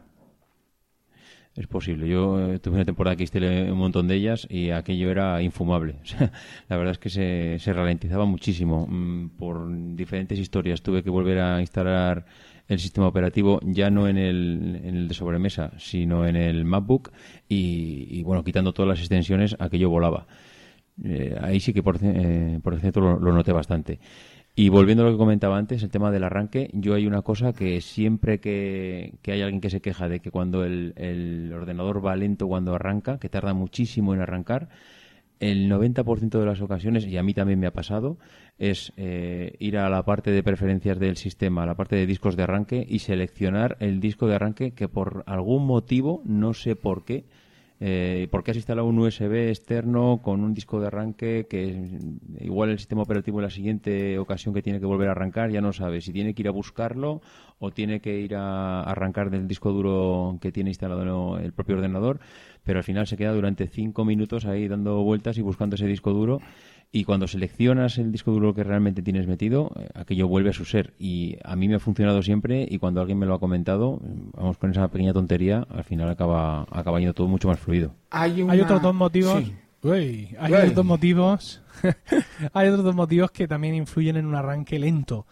Es posible. Yo eh, tuve una temporada que instalé un montón de ellas y aquello era infumable. la verdad es que se, se ralentizaba muchísimo. Mm, por diferentes historias tuve que volver a instalar el sistema operativo ya no en el, en el de sobremesa, sino en el MacBook y, bueno, quitando todas las extensiones, aquello volaba. Eh, ahí sí que por, eh, por cierto lo, lo noté bastante. Y volviendo a lo que comentaba antes, el tema del arranque, yo hay una cosa que siempre que, hay alguien que se queja de que cuando el, ordenador va lento cuando arranca, que tarda muchísimo en arrancar, el 90% de las ocasiones, y a mí también me ha pasado, es eh, ir a la parte de preferencias del sistema, a la parte de discos de arranque y seleccionar el disco de arranque que por algún motivo, no sé por qué, eh, ¿Por qué has instalado un USB externo con un disco de arranque que igual el sistema operativo en la siguiente ocasión que tiene que volver a arrancar ya no sabe si tiene que ir a buscarlo o tiene que ir a arrancar del disco duro que tiene instalado el propio ordenador? Pero al final se queda durante cinco minutos ahí dando vueltas y buscando ese disco duro y cuando seleccionas el disco duro que realmente tienes metido, eh, aquello vuelve a su ser. Y a mí me ha funcionado siempre y cuando alguien me lo ha comentado, vamos con esa pequeña tontería, al final acaba, acaba yendo todo mucho más fluido. Hay, otros dos motivos. hay otros dos motivos. hay otros dos motivos que también influyen en un arranque lento.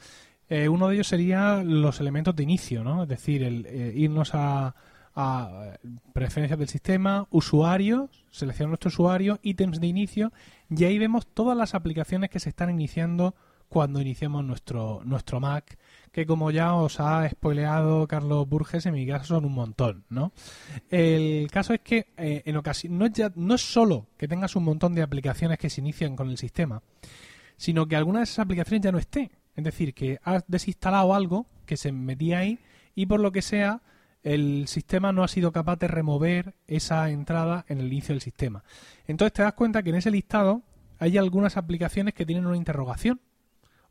Eh, uno de ellos sería los elementos de inicio, ¿no? Es decir, el eh, irnos a a preferencias del sistema, usuarios, seleccionar nuestro usuario, ítems de inicio y ahí vemos todas las aplicaciones que se están iniciando cuando iniciamos nuestro, nuestro Mac, que como ya os ha spoileado Carlos Burges, en mi caso son un montón, ¿no? El caso es que eh, en ocasión, no, es ya, no es solo que tengas un montón de aplicaciones que se inician con el sistema, sino que alguna de esas aplicaciones ya no esté. Es decir, que has desinstalado algo que se metía ahí y por lo que sea el sistema no ha sido capaz de remover esa entrada en el inicio del sistema. Entonces te das cuenta que en ese listado hay algunas aplicaciones que tienen una interrogación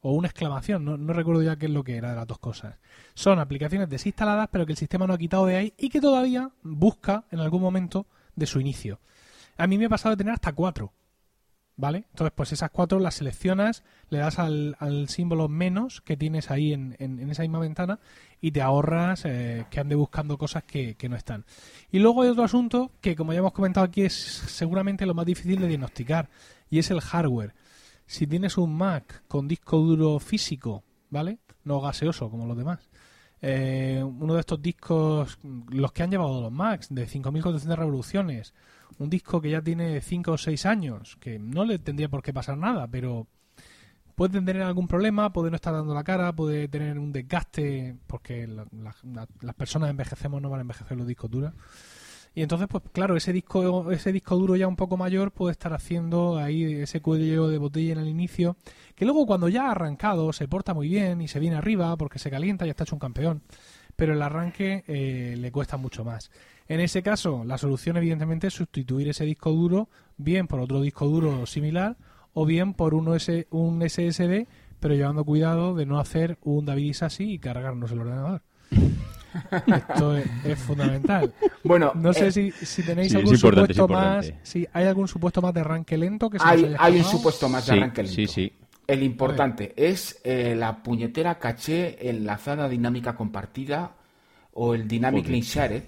o una exclamación, no, recuerdo ya qué es lo que era de las dos cosas. Son aplicaciones desinstaladas, pero que el sistema no ha quitado de ahí y que todavía busca en algún momento de su inicio. A mí me ha pasado de tener hasta cuatro. ¿Vale? Entonces, pues esas cuatro las seleccionas, le das al, símbolo menos que tienes ahí en, esa misma ventana y te ahorras eh, que ande buscando cosas que, que, no están. Y luego hay otro asunto que, como ya hemos comentado aquí, es seguramente lo más difícil de diagnosticar y es el hardware. Si tienes un Mac con disco duro físico, ¿vale? No gaseoso como los demás. Eh, uno de estos discos, los que han llevado los Macs, de 5.400 revoluciones, un disco que ya tiene 5 o 6 años, que no le tendría por qué pasar nada, pero puede tener algún problema, puede no estar dando la cara, puede tener un desgaste, porque las personas envejecemos, no van a envejecer los discos duros. Y entonces, pues claro, ese disco, ese disco duro ya un poco mayor puede estar haciendo ahí ese cuello de botella en el inicio, que luego cuando ya ha arrancado se porta muy bien y se viene arriba porque se calienta y está hecho un campeón, pero el arranque eh, le cuesta mucho más. En ese caso, la solución evidentemente es sustituir ese disco duro bien por otro disco duro similar o bien por un SSD, pero llevando cuidado de no hacer un David así y cargarnos el ordenador. Esto es, fundamental. Bueno, no sé eh, si, tenéis algún supuesto más. Si hay algún supuesto más de arranque lento que se hay, hay un supuesto más de arranque lento. Sí, sí. El importante es eh, la puñetera caché enlazada dinámica compartida o el dynamic link shared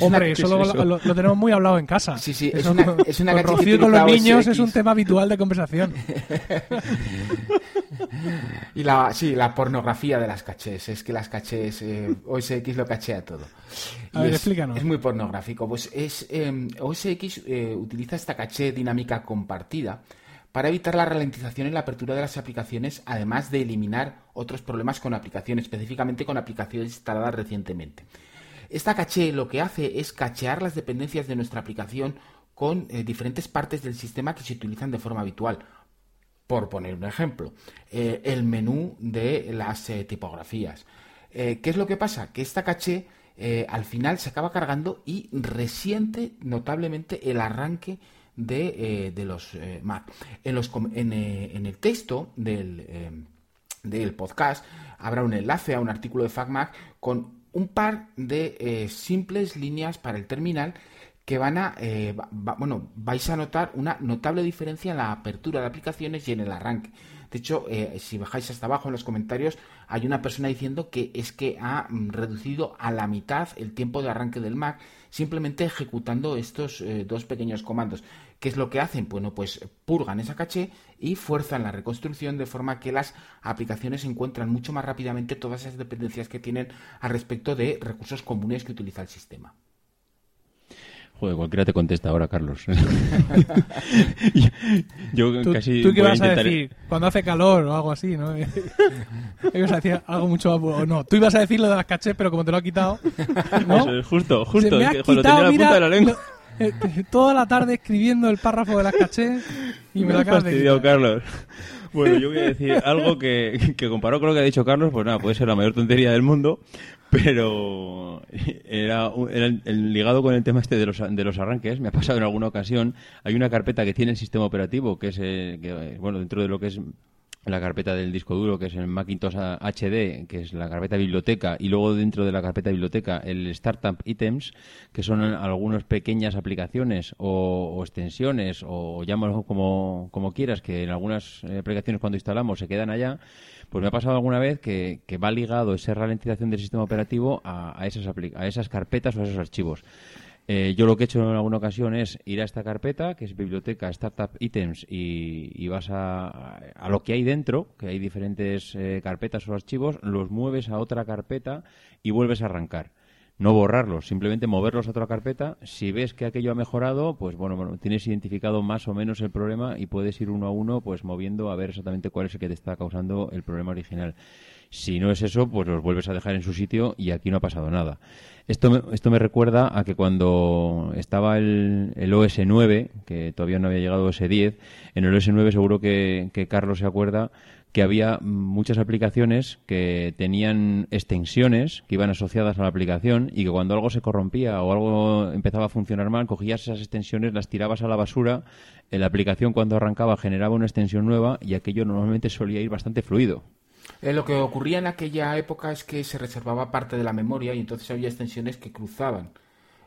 Hombre, eso, lo, tenemos muy hablado en casa. Sí, sí, es una, es una con con los niños es un tema habitual de conversación. y la, sí, la pornografía de las cachés. Es que las cachés, eh, OSX lo cachea todo. A ver, explícanos. Es muy pornográfico. Pues es em, OSX eh, utiliza esta caché dinámica compartida para evitar la ralentización en la apertura de las aplicaciones, además de eliminar otros problemas con aplicaciones, específicamente con aplicaciones instaladas recientemente. Esta caché lo que hace es cachear las dependencias de nuestra aplicación con eh, diferentes partes del sistema que se utilizan de forma habitual. Por poner un ejemplo, eh, el menú de las eh, tipografías. ¿Qué es lo que pasa? Que esta caché al final se acaba cargando y resiente notablemente el arranque de, los Mac. En, los, en, el texto del, del podcast habrá un enlace a un artículo de FacMac con un par de eh, simples líneas para el terminal que van a, eh, bueno, vais a notar una notable diferencia en la apertura de aplicaciones y en el arranque. De hecho, eh, si bajáis hasta abajo en los comentarios, hay una persona diciendo que es que ha mm, reducido a la mitad el tiempo de arranque del Mac simplemente ejecutando estos dos pequeños comandos. ¿Qué es lo que hacen? Bueno, pues purgan esa caché y fuerzan la reconstrucción de forma que las aplicaciones encuentran mucho más rápidamente todas esas dependencias que tienen al respecto de recursos comunes que utiliza el sistema. Joder, cualquiera te contesta ahora, Carlos. yo, ¿Tú, casi ¿Tú qué vas a, decir? Cuando hace calor o algo así, ¿no? ibas a decir algo mucho más... No, tú ibas a decir lo de las cachés, pero como te lo ha quitado... ¿no? justo, justo. me ha quitado, lo tenía la punta de la lengua. Eh, toda la tarde escribiendo el párrafo de las caché y me, lo acabas de Carlos. Bueno, yo voy a decir algo que, que comparado con lo que ha dicho Carlos, pues nada, puede ser la mayor tontería del mundo, pero era, el, ligado con el tema este de los, de los arranques, me ha pasado en alguna ocasión, hay una carpeta que tiene el sistema operativo, que es, eh, que, bueno, dentro de lo que es la carpeta del disco duro, que es el Macintosh HD, que es la carpeta biblioteca, y luego dentro de la carpeta biblioteca el Startup Items, que son algunas pequeñas aplicaciones o, extensiones, o llámalo como, como quieras, que en algunas eh, aplicaciones cuando instalamos se quedan allá, pues me ha pasado alguna vez que, que va ligado esa ralentización del sistema operativo a, a, esas, a esas carpetas o a esos archivos. Eh, yo lo que he hecho en alguna ocasión es ir a esta carpeta, que es biblioteca Startup Items, y, vas a, a, lo que hay dentro, que hay diferentes eh, carpetas o archivos, los mueves a otra carpeta y vuelves a arrancar. No borrarlos, simplemente moverlos a otra carpeta. Si ves que aquello ha mejorado, pues bueno, bueno, tienes identificado más o menos el problema y puedes ir uno a uno, pues moviendo a ver exactamente cuál es el que te está causando el problema original. Si no es eso, pues los vuelves a dejar en su sitio y aquí no ha pasado nada. Esto me, esto me recuerda a que cuando estaba el, el OS 9, que todavía no había llegado OS 10, en el OS 9 seguro que, Carlos se acuerda que había muchas aplicaciones que tenían extensiones que iban asociadas a la aplicación y que cuando algo se corrompía o algo empezaba a funcionar mal, cogías esas extensiones, las tirabas a la basura, la aplicación cuando arrancaba generaba una extensión nueva y aquello normalmente solía ir bastante fluido. Eh, lo que ocurría en aquella época es que se reservaba parte de la memoria y entonces había extensiones que cruzaban.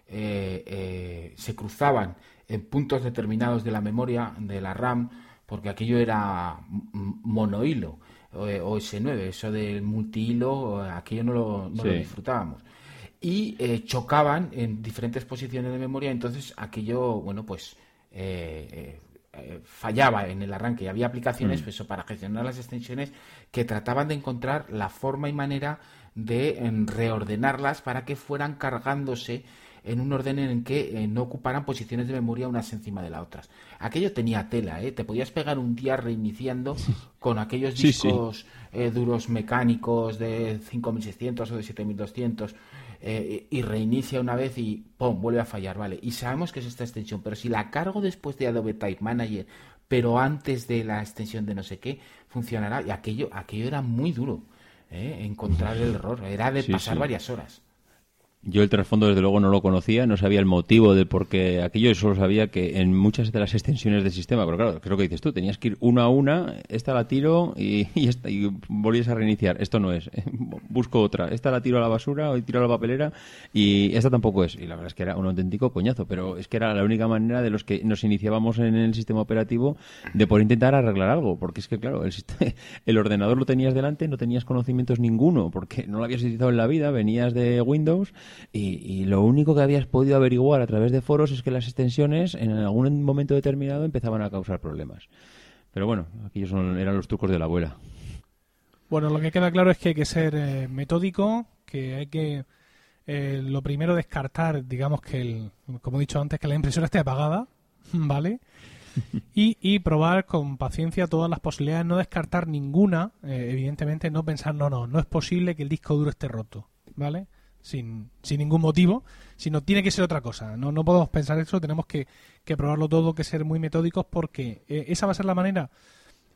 Eh, eh, se cruzaban en puntos determinados de la memoria, de la RAM, porque aquello era monohilo o S9, eso del multihilo, aquello no lo, no lo disfrutábamos. Y chocaban en diferentes posiciones de memoria, entonces aquello, bueno, pues eh, fallaba en el arranque y había aplicaciones mm. pues, para gestionar las extensiones que trataban de encontrar la forma y manera de reordenarlas para que fueran cargándose en un orden en que eh, no ocuparan posiciones de memoria unas encima de las otras. Aquello tenía tela, ¿eh? te podías pegar un día reiniciando con aquellos discos eh, duros mecánicos de 5600 o de 7200 eh, y reinicia una vez y ¡pum! vuelve a fallar, ¿vale? Y sabemos que es esta extensión, pero si la cargo después de Adobe Type Manager, pero antes de la extensión de no sé qué, funcionará. Y aquello, aquello era muy duro, ¿eh? encontrar el error, era de pasar varias horas. Yo el trasfondo desde luego no lo conocía, no sabía el motivo de por qué aquello, solo sabía que en muchas de las extensiones del sistema, pero claro, creo que dices tú, tenías que ir una a una, esta la tiro y, y, esta, y volvías a reiniciar. Esto no es, busco otra, esta la tiro a la basura o tiro a la papelera y esta tampoco es. Y la verdad es que era un auténtico coñazo, pero es que era la única manera de los que nos iniciábamos en el sistema operativo de poder intentar arreglar algo, porque es que claro, el, el ordenador lo tenías delante, no tenías conocimientos ninguno, porque no lo habías utilizado en la vida, venías de Windows y, lo único que habías podido averiguar a través de foros es que las extensiones en algún momento determinado empezaban a causar problemas. Pero bueno, aquellos eran los trucos de la abuela. Bueno, lo que queda claro es que hay que ser eh, metódico, que hay que eh, lo primero descartar, digamos que, el, como he dicho antes, que la impresora esté apagada, ¿vale? Y, y, probar con paciencia todas las posibilidades, no descartar ninguna, eh, evidentemente no pensar, no, no, no es posible que el disco duro esté roto, ¿vale? Sin, sin ningún motivo, sino tiene que ser otra cosa. No, no podemos pensar eso, tenemos que, que probarlo todo, que ser muy metódicos porque eh, esa va a ser la manera,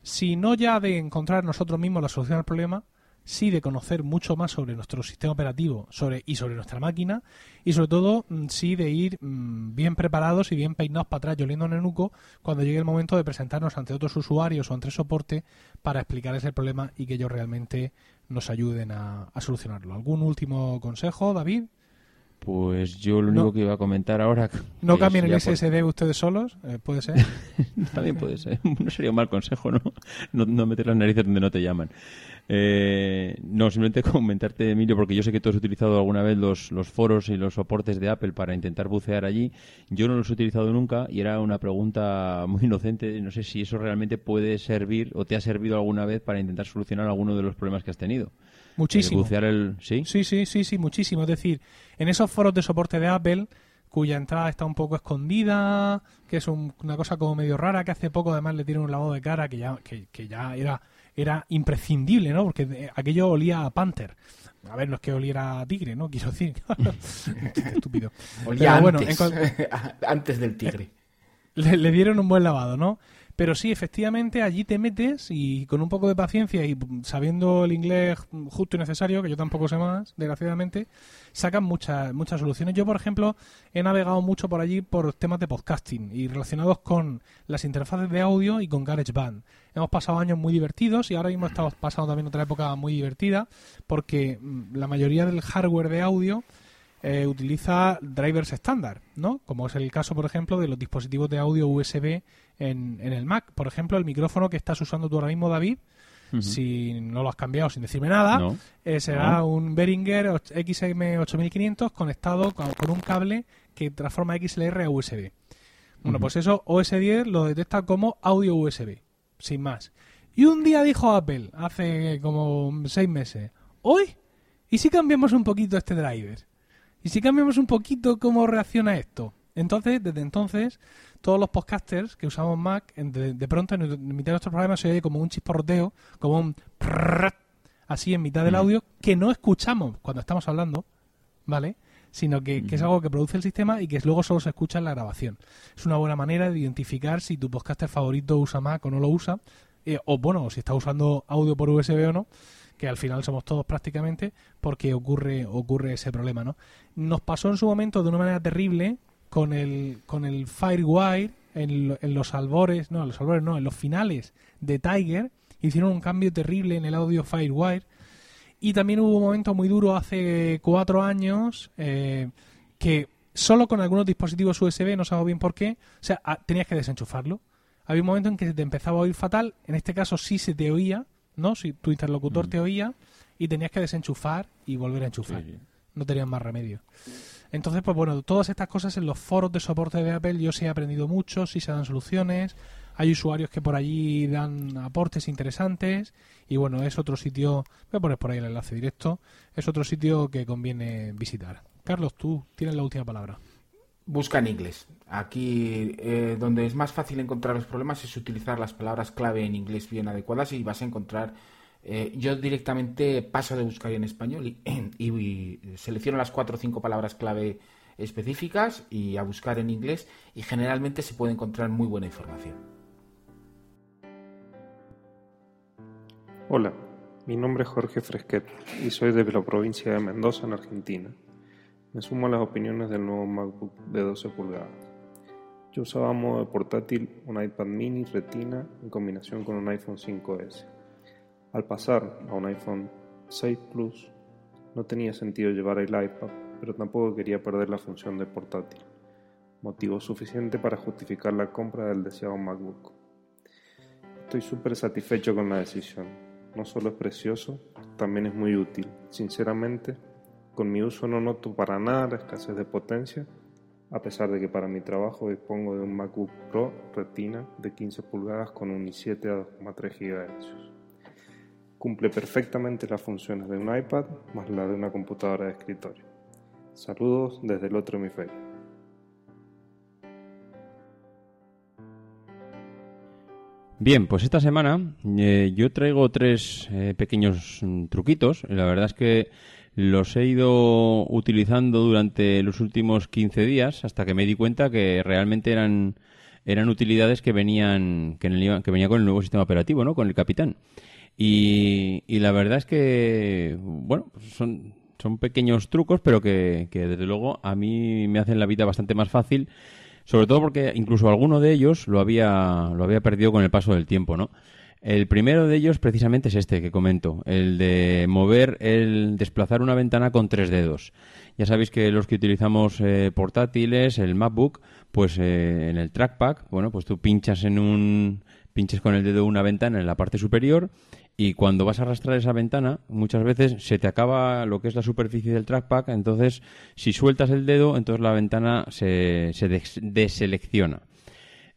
si no ya de encontrar nosotros mismos la solución al problema, sí de conocer mucho más sobre nuestro sistema operativo sobre, y sobre nuestra máquina y sobre todo mm, sí de ir mm, bien preparados y bien peinados para atrás, oliendo en el nuco cuando llegue el momento de presentarnos ante otros usuarios o ante soporte para explicarles el problema y que ellos realmente nos ayuden a, solucionarlo. ¿Algún último consejo, David? Pues yo lo único que iba a comentar ahora. ¿No cambien el SSD ustedes solos? Eh, ¿Puede ser? También puede ser. No sería un mal consejo, ¿no? ¿no? No meter las narices donde no te llaman. Eh, no, simplemente comentarte, Emilio, porque yo sé que tú has utilizado alguna vez los, los foros y los soportes de Apple para intentar bucear allí. Yo no los he utilizado nunca y era una pregunta muy inocente. No sé si eso realmente puede servir o te ha servido alguna vez para intentar solucionar alguno de los problemas que has tenido. Muchísimo. bucear el... ¿Sí? sí, sí, sí, sí, muchísimo. Es decir, en esos foros de soporte de Apple cuya entrada está un poco escondida, que es una cosa como medio rara, que hace poco además le tiene un lavado de cara que ya, que, que ya era era imprescindible, ¿no? Porque aquello olía a Panther. A ver, no es que oliera a tigre, ¿no? Quiero decir. estúpido. Olía antes, antes del tigre. Le, dieron un buen lavado, ¿no? Pero sí, efectivamente, allí te metes y con un poco de paciencia y sabiendo el inglés justo y necesario, que yo tampoco sé más, desgraciadamente, sacan muchas, muchas soluciones. Yo, por ejemplo, he navegado mucho por allí por temas de podcasting y relacionados con las interfaces de audio y con GarageBand. Hemos pasado años muy divertidos y ahora mismo estamos pasando también otra época muy divertida porque mm, la mayoría del hardware de audio eh, utiliza drivers estándar, ¿no? Como es el caso, por ejemplo, de los dispositivos de audio USB en, en el Mac. Por ejemplo, el micrófono que estás usando tú ahora mismo, David, si no lo has cambiado sin decirme nada, eh, será un Behringer XM8500 conectado con, un cable que transforma XLR a USB. Bueno, pues eso OS 10 lo detecta como audio USB, sin más. Y un día dijo Apple, hace como seis meses, hoy, ¿y si cambiamos un poquito este driver? ¿Y si cambiamos un poquito cómo reacciona esto? Entonces, desde entonces, todos los podcasters que usamos Mac, de, pronto en, mitad de nuestro programa se oye como un chisporroteo, como un así en mitad del audio, que no escuchamos cuando estamos hablando, ¿vale? Sino que, es algo que produce el sistema y que luego solo se escucha en la grabación. Es una buena manera de identificar si tu podcaster favorito usa Mac o no lo usa. eh, o bueno, si estás usando audio por USB o no, que al final somos todos prácticamente, porque ocurre, ocurre ese problema, ¿no? Nos pasó en su momento de una manera terrible con el, con el Firewire en, en los albores, no, en los albores no, en los finales de Tiger, hicieron un cambio terrible en el audio Firewire. Y también hubo un momento muy duro hace cuatro años eh, que solo con algunos dispositivos USB, no sabemos bien por qué, o sea, tenías que desenchufarlo. Había un momento en que se te empezaba a oír fatal, en este caso sí se te oía, ¿no? Si tu interlocutor mm. te oía y tenías que desenchufar y volver a enchufar. No tenías más remedio. Entonces, pues bueno, todas estas cosas en los foros de soporte de Apple yo sí he aprendido mucho, sí se dan soluciones, hay usuarios que por allí dan aportes interesantes y bueno, es otro sitio, voy a poner por ahí el enlace directo, es otro sitio que conviene visitar. Carlos, tú tienes la última palabra. Busca en inglés. Aquí eh, donde es más fácil encontrar los problemas es utilizar las palabras clave en inglés bien adecuadas y vas a encontrar... Eh, yo directamente paso de buscar en español y, y selecciono las cuatro o cinco palabras clave específicas y a buscar en inglés y generalmente se puede encontrar muy buena información. Hola, mi nombre es Jorge Fresquet y soy de la provincia de Mendoza, en Argentina. Me sumo a las opiniones del nuevo MacBook de 12 pulgadas. Yo usaba modo de portátil un iPad mini Retina en combinación con un iPhone 5S. Al pasar a un iPhone 6 Plus, no tenía sentido llevar el iPad, pero tampoco quería perder la función de portátil, motivo suficiente para justificar la compra del deseado MacBook. Estoy súper satisfecho con la decisión. No solo es precioso, también es muy útil. Sinceramente, con mi uso no noto para nada la escasez de potencia, a pesar de que para mi trabajo dispongo de un MacBook Pro Retina de 15 pulgadas con un i7 a 2,3 GHz. Cumple perfectamente las funciones de un iPad más la de una computadora de escritorio. Saludos desde el otro hemisferio. Bien, pues esta semana eh, yo traigo tres eh, pequeños mm, truquitos. La verdad es que los he ido utilizando durante los últimos 15 días hasta que me di cuenta que realmente eran, eran utilidades que venían que, en que venía con el nuevo sistema operativo, ¿no? Con el Capitán. Y, y la verdad es que, bueno, son, son pequeños trucos, pero que, que desde luego a mí me hacen la vida bastante más fácil sobre todo porque incluso alguno de ellos lo había, lo había perdido con el paso del tiempo, ¿no? El primero de ellos precisamente es este que comento, el de mover, el desplazar una ventana con tres dedos. Ya sabéis que los que utilizamos eh, portátiles, el MacBook, pues eh, en el trackpad, bueno, pues tú pinchas en un, pinches con el dedo una ventana en la parte superior y cuando vas a arrastrar esa ventana, muchas veces se te acaba lo que es la superficie del trackpad, entonces si sueltas el dedo, entonces la ventana se, se deselecciona.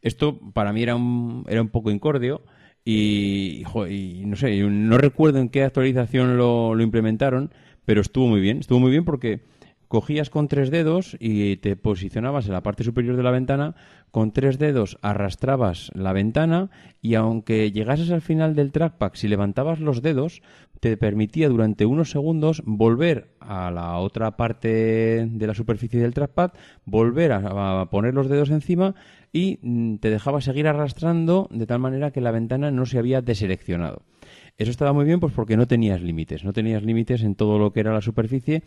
Esto para mí era un, era un poco incordio y, no sé, no recuerdo en qué actualización lo, lo implementaron, pero estuvo muy bien. Estuvo muy bien porque cogías con tres dedos y te posicionabas en la parte superior de la ventana, con tres dedos arrastrabas la ventana y aunque llegases al final del trackpad, si levantabas los dedos, te permitía durante unos segundos volver a la otra parte de la superficie del trackpad, volver a, poner los dedos encima y mm, te dejaba seguir arrastrando de tal manera que la ventana no se había deseleccionado. Eso estaba muy bien pues porque no tenías límites, no tenías límites en todo lo que era la superficie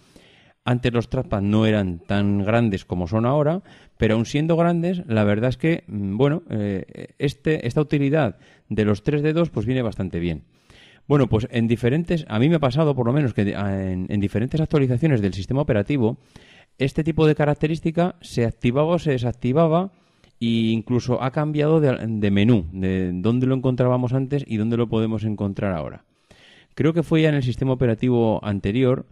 antes los trackpads no eran tan grandes como son ahora, pero aun siendo grandes, la verdad es que, mm, bueno, eh, este, esta utilidad de los tres dedos pues viene bastante bien. Bueno, pues en diferentes, a mí me ha pasado por lo menos que en, diferentes actualizaciones del sistema operativo, este tipo de característica se activaba o se desactivaba e incluso ha cambiado de, de menú, de dónde lo encontrábamos antes y dónde lo podemos encontrar ahora. Creo que fue ya en el sistema operativo anterior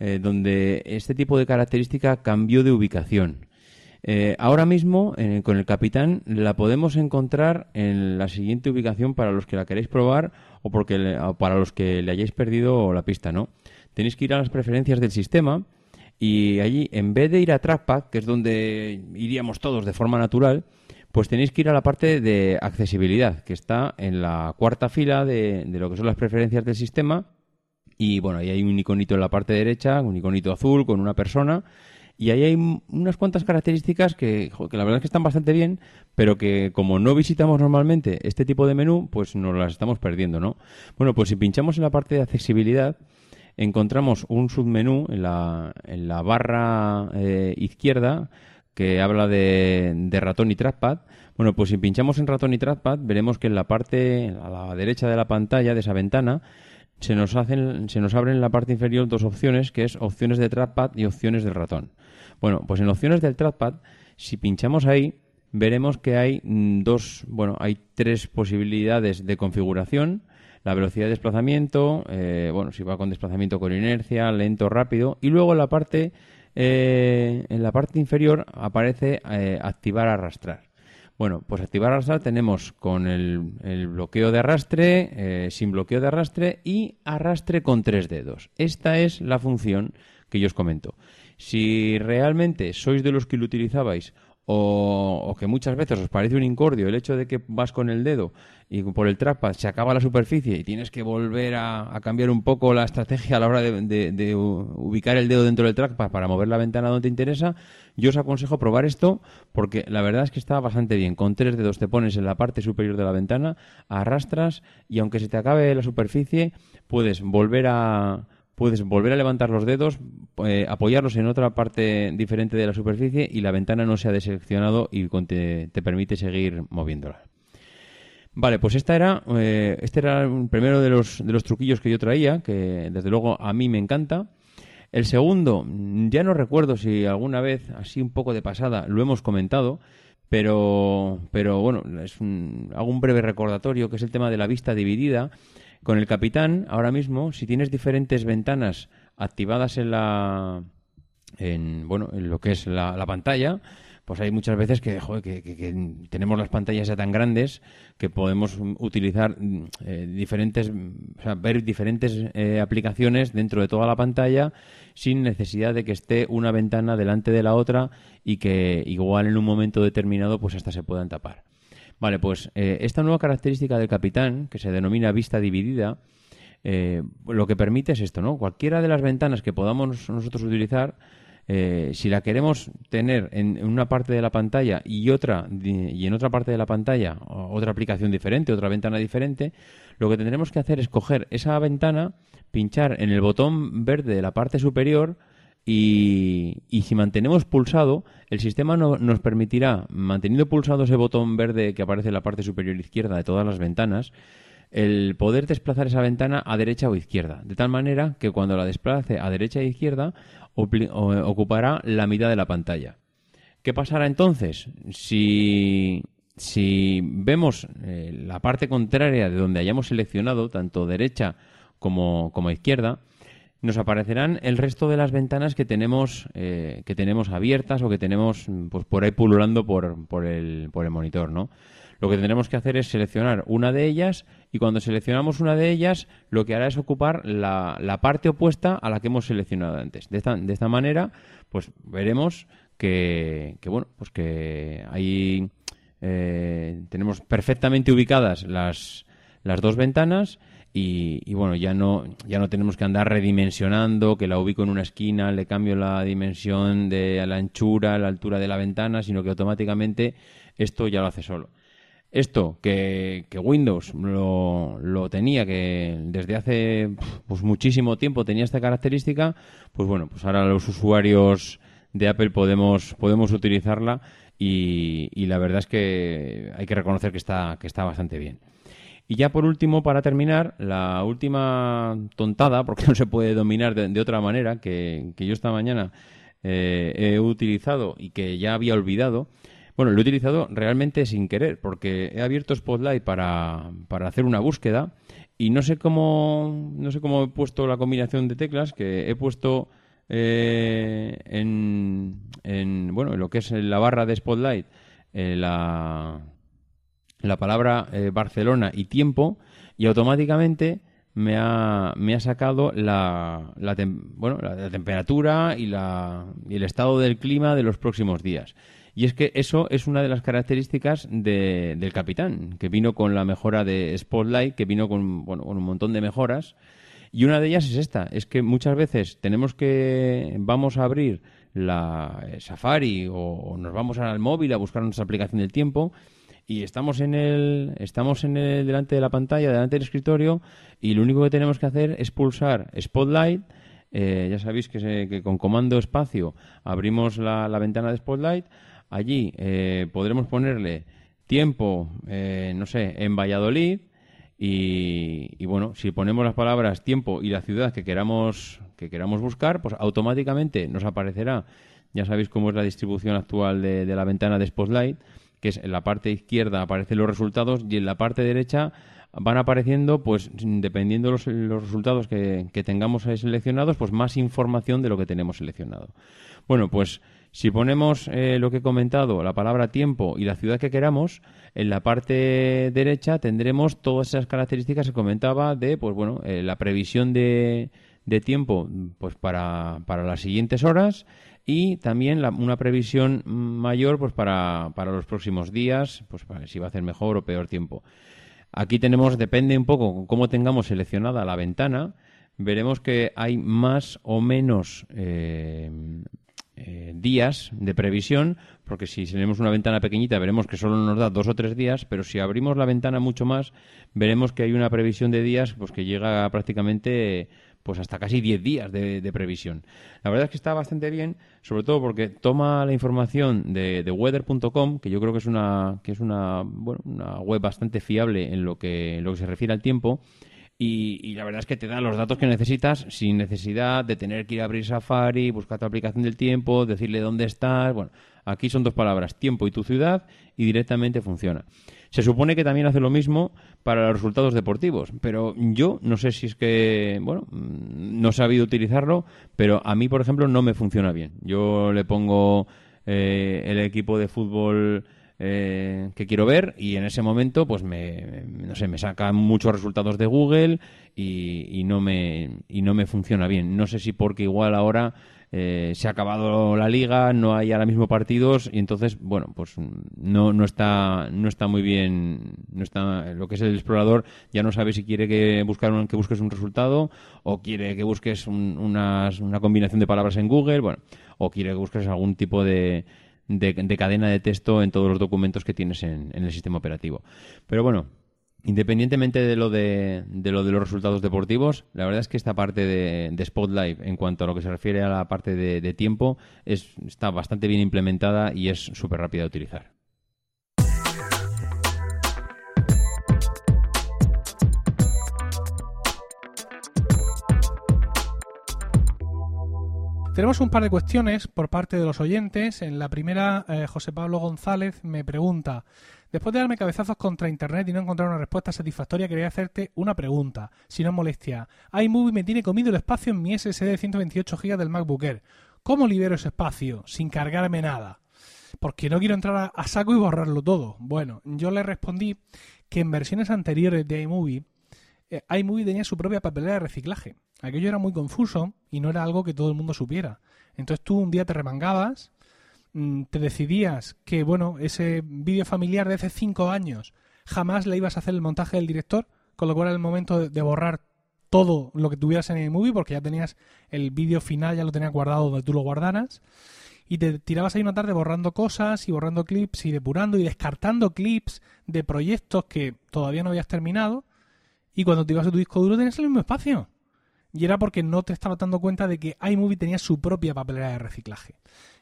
eh, donde este tipo de característica cambió de ubicación. Eh, ahora mismo, con el capitán, la podemos encontrar en la siguiente ubicación para los que la queréis probar o, porque para los que le hayáis perdido la pista, ¿no? Tenéis que ir a las preferencias del sistema y allí, en vez de ir a Trackpad, que es donde iríamos todos de forma natural, pues tenéis que ir a la parte de accesibilidad, que está en la cuarta fila de lo que son las preferencias del sistema y bueno, ahí hay un iconito en la parte derecha, un iconito azul con una persona. Y ahí hay unas cuantas características que, que, la verdad es que están bastante bien, pero que como no visitamos normalmente este tipo de menú, pues nos las estamos perdiendo, ¿no? Bueno, pues si pinchamos en la parte de accesibilidad, encontramos un submenú en la, en la barra eh, izquierda que habla de, de ratón y trackpad. Bueno, pues si pinchamos en ratón y trackpad, veremos que en la parte, a la derecha de la pantalla de esa ventana, se nos, hacen, se nos abren en la parte inferior dos opciones, que es opciones de trackpad y opciones del ratón. Bueno, pues en opciones del trackpad, si pinchamos ahí, veremos que hay dos, bueno, hay tres posibilidades de configuración. La velocidad de desplazamiento, eh, bueno, si va con desplazamiento con inercia, lento, rápido, y luego en la parte, eh, en la parte inferior aparece eh, activar arrastrar. Bueno, pues activar arrastrar tenemos con el, el bloqueo de arrastre, sin bloqueo de arrastre y arrastre con tres dedos. Esta es la función que yo os comento. Si realmente sois de los que lo utilizabais o, que muchas veces os parece un incordio el hecho de que vas con el dedo y por el trackpad se acaba la superficie y tienes que volver a, cambiar un poco la estrategia a la hora de, ubicar el dedo dentro del trackpad para mover la ventana donde te interesa, yo os aconsejo probar esto porque la verdad es que está bastante bien. Con tres dedos te pones en la parte superior de la ventana, arrastras y aunque se te acabe la superficie, puedes volver a puedes volver a levantar los dedos, eh, apoyarlos en otra parte diferente de la superficie y la ventana no se ha deseleccionado y te, permite seguir moviéndola. Vale, pues esta era, eh, este era el primero de los, de los truquillos que yo traía, que desde luego a mí me encanta. El segundo, ya no recuerdo si alguna vez, así un poco de pasada, lo hemos comentado, pero, pero bueno, es hago un breve recordatorio, que es el tema de la vista dividida. Con el capitán, ahora mismo, si tienes diferentes ventanas activadas en la. En, bueno, en lo que es la, pantalla, pues hay muchas veces que, tenemos las pantallas ya tan grandes que podemos utilizar eh, diferentes, o sea, ver diferentes eh, aplicaciones dentro de toda la pantalla sin necesidad de que esté una ventana delante de la otra y que igual en un momento determinado pues hasta se puedan tapar. Vale, pues eh, esta nueva característica del capitán, que se denomina vista dividida, eh, lo que permite es esto, ¿no? Cualquiera de las ventanas que podamos nosotros utilizar, eh, si la queremos tener en, una parte de la pantalla y otra y en otra parte de la pantalla otra aplicación diferente, otra ventana diferente, lo que tendremos que hacer es coger esa ventana, pinchar en el botón verde de la parte superior y, si mantenemos pulsado, el sistema nos permitirá, manteniendo pulsado ese botón verde que aparece en la parte superior izquierda de todas las ventanas, el poder desplazar esa ventana a derecha o izquierda, de tal manera que cuando la desplace a derecha e izquierda ocupará la mitad de la pantalla. ¿Qué pasará entonces? Si, si vemos eh, la parte contraria de donde hayamos seleccionado, tanto derecha como, como izquierda, nos aparecerán el resto de las ventanas que tenemos, eh, que tenemos abiertas o que tenemos pues, por ahí pululando por, por, el, por el monitor, ¿no? Lo que tendremos que hacer es seleccionar una de ellas y cuando seleccionamos una de ellas lo que hará es ocupar la, la parte opuesta a la que hemos seleccionado antes. De esta, de esta manera, pues veremos que, que bueno, pues que ahí eh, tenemos perfectamente ubicadas las, las dos ventanas y, bueno, ya no, ya no tenemos que andar redimensionando, que la ubico en una esquina, le cambio la dimensión de la anchura, la altura de la ventana, sino que automáticamente esto ya lo hace solo. Esto que, que Windows lo, lo, tenía, que desde hace pues muchísimo tiempo tenía esta característica, pues bueno, pues ahora los usuarios de Apple podemos, podemos utilizarla y, y la verdad es que hay que reconocer que está, que está bastante bien. Y ya por último, para terminar, la última tontada, porque no se puede dominar de, otra manera, que, yo esta mañana eh, he utilizado y que ya había olvidado. Bueno, lo he utilizado realmente sin querer, porque he abierto Spotlight para, para hacer una búsqueda y no sé cómo no sé cómo he puesto la combinación de teclas que he puesto eh, en, en, bueno en lo que es la barra de Spotlight eh, la la palabra eh, Barcelona y tiempo y automáticamente me ha, me ha sacado la, la, bueno, la, temperatura y, la, y el estado del clima de los próximos días. Y es que eso es una de las características de, del Capitán, que vino con la mejora de Spotlight, que vino con, bueno, con un montón de mejoras Y una de ellas es esta, es que muchas veces tenemos que, vamos a abrir la eh, Safari o, nos vamos al móvil a buscar nuestra aplicación del tiempo y estamos en el estamos en el delante de la pantalla, delante del escritorio y lo único que tenemos que hacer es pulsar Spotlight. Eh, ya sabéis que, con comando espacio abrimos la, ventana de Spotlight. Allí eh, podremos ponerle tiempo, no sé, en Valladolid. Y, y, bueno, si ponemos las palabras tiempo y la ciudad que queramos que queramos buscar, pues automáticamente nos aparecerá, ya sabéis cómo es la distribución actual de, la ventana de Spotlight, que es en la parte izquierda aparecen los resultados y en la parte derecha van apareciendo, pues dependiendo los, los resultados que, tengamos seleccionados, pues más información de lo que tenemos seleccionado. Bueno, pues si ponemos eh, lo que he comentado, la palabra tiempo y la ciudad que queramos, en la parte derecha tendremos todas esas características que comentaba de, pues bueno, eh, la previsión de, de tiempo pues para, para las siguientes horas y también una previsión mayor pues para, para los próximos días, pues para si va a hacer mejor o peor tiempo. Aquí tenemos, depende un poco cómo tengamos seleccionada la ventana, veremos que hay más o menos eh, eh, días de previsión, porque si tenemos una ventana pequeñita veremos que solo nos da dos o tres días, pero si abrimos la ventana mucho más, veremos que hay una previsión de días pues que llega prácticamente pues hasta casi 10 días de, previsión. La verdad es que está bastante bien, sobre todo porque toma la información de, de weather.com, que yo creo que es una que es una, bueno, una web bastante fiable en lo que en lo que se refiere al tiempo. Y, la verdad es que te da los datos que necesitas sin necesidad de tener que ir a abrir Safari, buscar tu aplicación del tiempo, decirle dónde estás. Bueno, aquí son dos palabras, tiempo y tu ciudad, y directamente funciona. Se supone que también hace lo mismo para los resultados deportivos, pero yo no sé si es que, bueno, mm, no he sabido utilizarlo, pero a mí, por ejemplo, no me funciona bien. Yo le pongo eh, el equipo de fútbol eh, que quiero ver y en ese momento pues me no sé me saca muchos resultados de Google y, y, no me y no me funciona bien no sé si porque igual ahora eh, se ha acabado la liga, no hay ahora mismo partidos y entonces, bueno, pues no, no está no está muy bien, no está lo que es el explorador ya no sabe si quiere que buscar que busques un resultado o quiere que busques una combinación de palabras en Google, bueno, o quiere que busques algún tipo de, de, cadena de texto en todos los documentos que tienes en, en el sistema operativo. Pero bueno, Independientemente de lo de, lo de los resultados deportivos, la verdad es que esta parte de, Spotlight, en cuanto a lo que se refiere a la parte de, tiempo, es, está bastante bien implementada y es súper rápida de utilizar. Tenemos un par de cuestiones por parte de los oyentes. En la primera, eh, José Pablo González me pregunta Después de darme cabezazos contra internet y no encontrar una respuesta satisfactoria, quería hacerte una pregunta, si no molestia. iMovie me tiene comido el espacio en mi SSD de 128 GB del MacBook Air. ¿Cómo libero ese espacio sin cargarme nada? Porque no quiero entrar a, saco y borrarlo todo. Bueno, yo le respondí que en versiones anteriores de iMovie, eh, iMovie tenía su propia papelera de reciclaje. Aquello era muy confuso y no era algo que todo el mundo supiera. Entonces tú un día te remangabas, te decidías que, bueno, ese vídeo familiar de hace cinco años jamás le ibas a hacer el montaje del director, con lo cual era el momento de, borrar todo lo que tuvieras en el movie, porque ya tenías el vídeo final, ya lo tenías guardado donde tú lo guardaras, y te tirabas ahí una tarde borrando cosas y borrando clips y depurando y descartando clips de proyectos que todavía no habías terminado, y cuando te ibas a tu disco duro tenías el mismo espacio. Y era porque no te estabas dando cuenta de que iMovie tenía su propia papelera de reciclaje.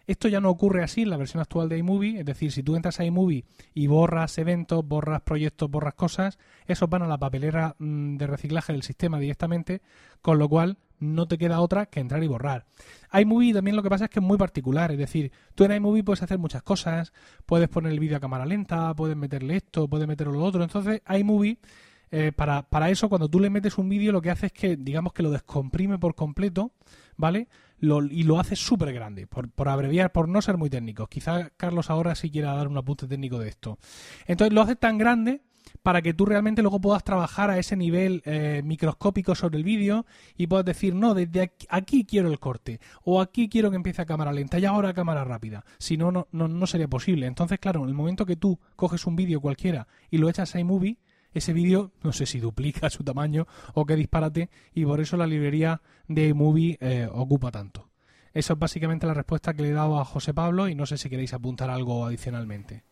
Esto ya no ocurre así en la versión actual de iMovie, es decir, si tú entras a iMovie y borras eventos, borras proyectos, borras cosas, esos van a la papelera mm, de reciclaje del sistema directamente, con lo cual no te queda otra que entrar y borrar. iMovie también lo que pasa es que es muy particular, es decir, tú en iMovie puedes hacer muchas cosas, puedes poner el vídeo a cámara lenta, puedes meterle esto, puedes meterle lo otro, entonces iMovie eh, para, para, eso, cuando tú le metes un vídeo, lo que hace es que, digamos que lo descomprime por completo, ¿vale? Y lo hace súper grande, por, por, abreviar, por no ser muy técnico. Quizá Carlos ahora sí quiera dar un apunte técnico de esto. Entonces lo hace tan grande para que tú realmente luego puedas trabajar a ese nivel eh, microscópico sobre el vídeo y puedas decir, no, desde aquí, quiero el corte, o aquí quiero que empiece a cámara lenta y ahora a cámara rápida. Si no, no, no sería posible. Entonces, claro, en el momento que tú coges un vídeo cualquiera y lo echas a iMovie, ese vídeo no sé si duplica su tamaño o qué disparate y por eso la librería de iMovie eh, ocupa tanto. Esa es básicamente la respuesta que le he dado a José Pablo y no sé si queréis apuntar algo adicionalmente.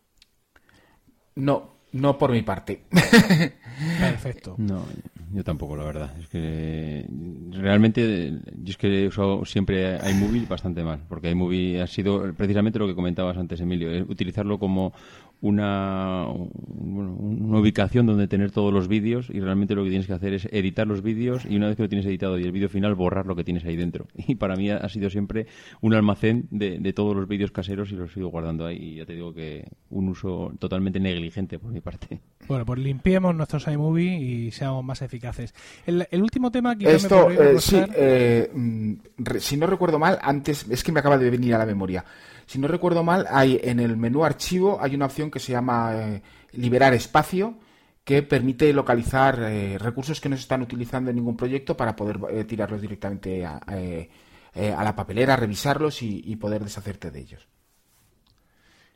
No, no por mi parte. Perfecto. No, yo tampoco, la verdad. Es que realmente yo es que he usado siempre iMovie bastante mal, porque iMovie ha sido precisamente lo que comentabas antes, Emilio, utilizarlo como una, una ubicación donde tener todos los vídeos y realmente lo que tienes que hacer es editar los vídeos y una vez que lo tienes editado y el vídeo final borrar lo que tienes ahí dentro. Y para mí ha sido siempre un almacén de, de todos los vídeos caseros y los sigo guardando ahí. Y ya te digo que un uso totalmente negligente por mi parte. Bueno, pues limpiemos nuestros iMovie y seamos más eficaces. El, el último tema que Esto, me eh, sí, eh, mm, si no recuerdo mal, antes, es que me acaba de venir a la memoria. Si no recuerdo mal, hay en el menú archivo hay una opción que se llama eh, liberar espacio que permite localizar eh, recursos que no se están utilizando en ningún proyecto para poder eh, tirarlos directamente a, la papelera, revisarlos y, poder deshacerte de ellos.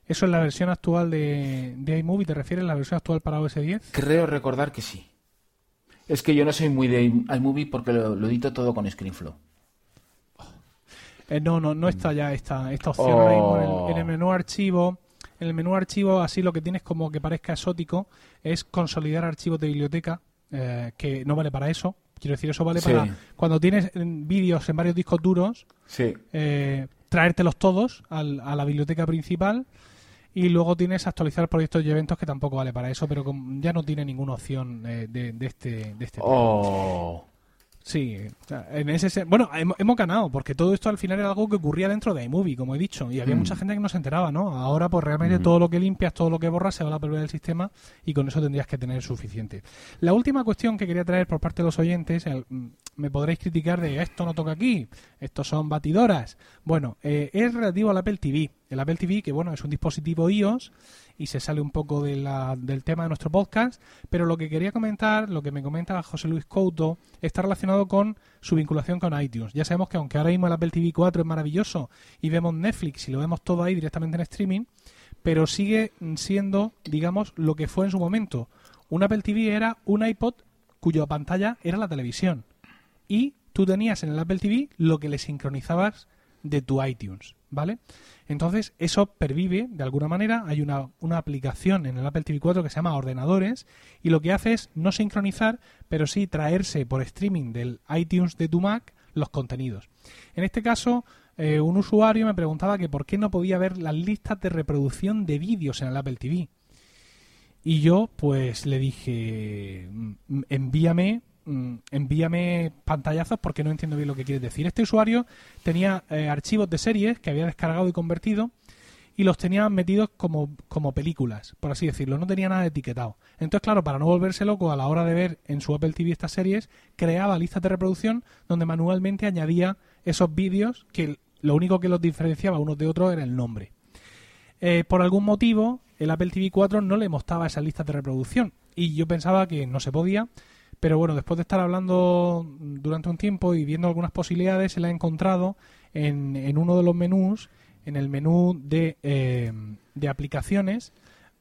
¿Eso es la versión actual de, de iMovie? ¿Te refieres a la versión actual para OS 10? Creo recordar que sí. Es que yo no soy muy de iMovie porque lo, lo edito todo con ScreenFlow. Eh, no, no, no está ya esta, esta opción ahora mismo en el, menú archivo. En el menú archivo, así lo que tienes como que parezca exótico es consolidar archivos de biblioteca, eh, que no vale para eso. Quiero decir, eso vale para cuando tienes vídeos en varios discos duros, eh, traértelos todos a la biblioteca principal y luego tienes actualizar proyectos y eventos que tampoco vale para eso, pero ya no tiene ninguna opción de, de, este, de este oh. Sí, en ese bueno, hemos, ganado, porque todo esto al final era algo que ocurría dentro de iMovie, como he dicho, y había mm. mucha gente que no se enteraba, ¿no? Ahora, pues realmente mm. todo lo que limpias, todo lo que borras, se va a la prioridad del sistema y con eso tendrías que tener suficiente. La última cuestión que quería traer por parte de los oyentes, mm, me podréis criticar de esto no toca aquí, estos son batidoras. Bueno, eh, es relativo al Apple TV. El Apple TV, que bueno, es un dispositivo iOS y se sale un poco de la, del tema de nuestro podcast, pero lo que quería comentar, lo que me comenta José Luis Couto, está relacionado con su vinculación con iTunes. Ya sabemos que aunque ahora mismo el Apple TV 4 es maravilloso y vemos Netflix y lo vemos todo ahí directamente en streaming, pero sigue siendo, digamos, lo que fue en su momento. Un Apple TV era un iPod cuya pantalla era la televisión. Y tú tenías en el Apple TV lo que le sincronizabas de tu iTunes, ¿vale? Entonces, eso pervive de alguna manera. Hay una, una, aplicación en el Apple TV 4 que se llama Ordenadores y lo que hace es no sincronizar, pero sí traerse por streaming del iTunes de tu Mac los contenidos. En este caso, eh, un usuario me preguntaba que por qué no podía ver las listas de reproducción de vídeos en el Apple TV. Y yo, pues, le dije, mm, envíame Mm, envíame pantallazos porque no entiendo bien lo que quieres decir. Este usuario tenía eh, archivos de series que había descargado y convertido y los tenía metidos como, como películas, por así decirlo. No tenía nada etiquetado. Entonces, claro, para no volverse loco a la hora de ver en su Apple TV estas series, creaba listas de reproducción donde manualmente añadía esos vídeos que lo único que los diferenciaba unos de otros era el nombre. Eh, por algún motivo, el Apple TV 4 no le mostraba esas listas de reproducción y yo pensaba que no se podía pero bueno, después de estar hablando durante un tiempo y viendo algunas posibilidades, se la ha encontrado en, en uno de los menús, en el menú de, eh, de aplicaciones,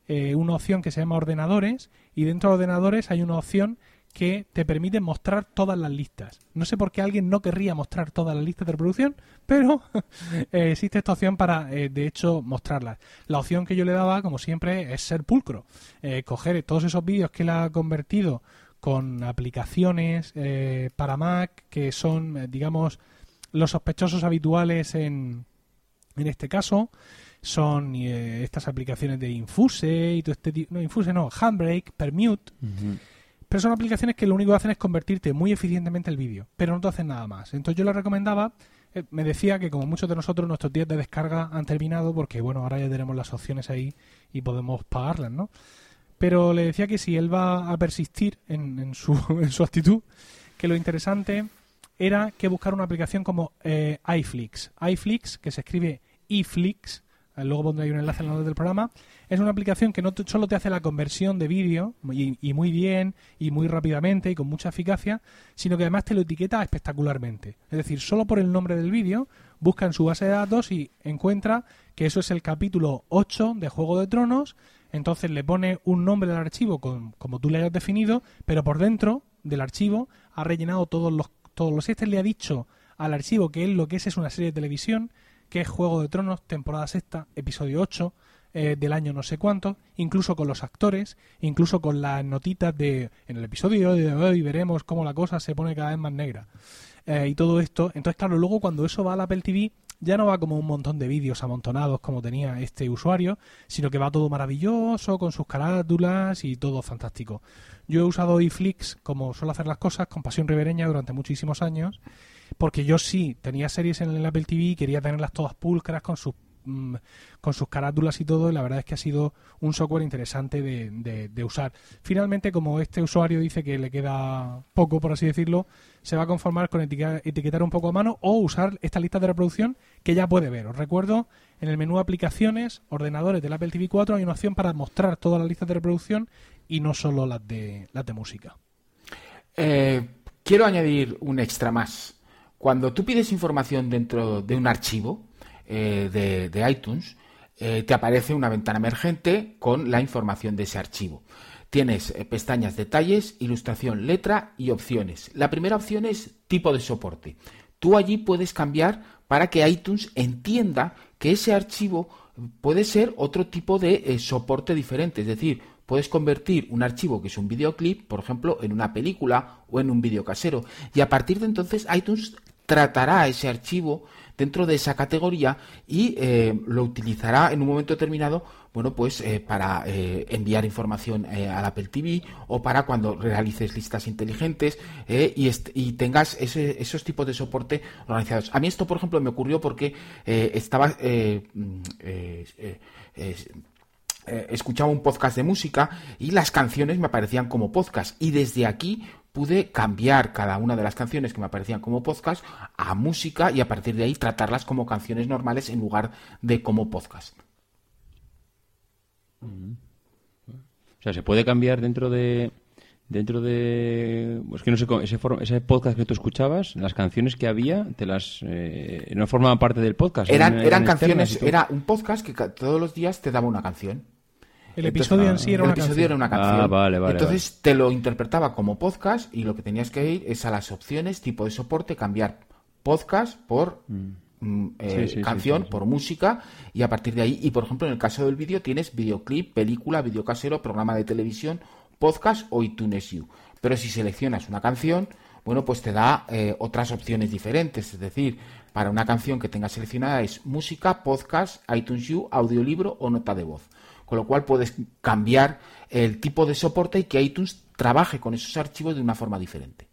eh, una opción que se llama ordenadores y dentro de ordenadores hay una opción que te permite mostrar todas las listas. No sé por qué alguien no querría mostrar todas las listas de reproducción, pero eh, existe esta opción para, de hecho, mostrarlas. La opción que yo le daba, como siempre, es ser pulcro. coger todos esos vídeos que él ha convertido con aplicaciones eh, para Mac que son, eh, digamos, los sospechosos habituales en, en este caso. Son eh, estas aplicaciones de Infuse y todo este tipo. No, Infuse no, Handbrake, Permute. Pero son aplicaciones que lo único que hacen es convertirte muy eficientemente el vídeo, pero no te hacen nada más. Entonces yo le recomendaba, me decía que como muchos de nosotros nuestros días de descarga han terminado porque, bueno, ahora ya tenemos las opciones ahí y podemos pagarlas, ¿no? Pero le decía que si él va a persistir en, su, en su actitud, que lo interesante era que buscar una aplicación como eh, iFlix. iFlix, que se escribe iFlix, eh, luego pondré ahí un enlace en la del programa, es una aplicación que no solo te hace la conversión de vídeo, y, muy bien, y muy rápidamente, y con mucha eficacia, sino que además te lo etiqueta espectacularmente. Es decir, solo por el nombre del vídeo, busca en su base de datos y encuentra que eso es el capítulo 8 de Juego de Tronos, Entonces le pone un nombre al archivo con, como tú le hayas definido, pero por dentro del archivo ha rellenado todos los todos los este le ha dicho al archivo que él lo que es es una serie de televisión, que es Juego de Tronos, temporada sexta, episodio 8, eh, del año no sé cuánto, incluso con los actores, incluso con las notitas de en el episodio de hoy veremos cómo la cosa se pone cada vez más negra. Eh, y todo esto. Entonces, claro, luego cuando eso va a la Apple TV, ya no va como un montón de vídeos amontonados como tenía este usuario, sino que va todo maravilloso, con sus carátulas y todo fantástico. Yo he usado iFlix como suelo hacer las cosas, con pasión ribereña durante muchísimos años, porque yo sí tenía series en el Apple TV y quería tenerlas todas pulcras con sus Mm, con sus carátulas y todo, y la verdad es que ha sido un software interesante de, de, usar. Finalmente, como este usuario dice que le queda poco, por así decirlo, se va a conformar con etiquetar, un poco a mano o usar esta lista de reproducción que ya puede ver. Os recuerdo, en el menú aplicaciones, ordenadores del Apple TV 4 hay una opción para mostrar todas las listas de reproducción y no solo las de, las de música. Eh, quiero añadir un extra más. Cuando tú pides información dentro de un archivo, eh, de, iTunes, eh, te aparece una ventana emergente con la información de ese archivo. Tienes pestañas detalles, ilustración, letra y opciones. La primera opción es tipo de soporte. Tú allí puedes cambiar para que iTunes entienda que ese archivo puede ser otro tipo de soporte diferente. Es decir, puedes convertir un archivo que es un videoclip, por ejemplo, en una película o en un vídeo casero. Y a partir de entonces iTunes tratará ese archivo dentro de esa categoría y eh, lo utilizará en un momento determinado bueno pues eh, para eh, enviar información al Apple TV o para cuando realices listas inteligentes y, y, tengas ese, esos tipos de soporte organizados a mí esto por ejemplo me ocurrió porque estaba mm, escuchaba un podcast de música y las canciones me aparecían como podcast y desde aquí pude cambiar cada una de las canciones que me aparecían como podcast a música y a partir de ahí tratarlas como canciones normales en lugar de como podcast. O sea, se puede cambiar dentro de dentro de es que no sé ese, ese podcast que tú escuchabas las canciones que había te las eh, no formaban parte del podcast eran eran, canciones era un podcast que todos los días te daba una canción el episodio en sí era, una, canción. era una canción. Ah, vale, vale, Entonces te lo interpretaba como podcast y lo que tenías que ir es a las opciones, tipo de soporte, cambiar podcast por mm. Mm, eh, canción, por música y a partir de ahí, y por ejemplo en el caso del vídeo tienes videoclip, película, video casero, programa de televisión, podcast o iTunes U. Pero si seleccionas una canción, bueno, pues te da eh, otras opciones diferentes. Es decir, para una canción que tengas seleccionada es música, podcast, iTunes U, audiolibro o nota de voz con lo cual puedes cambiar el tipo de soporte y que iTunes trabaje con esos archivos de una forma diferente.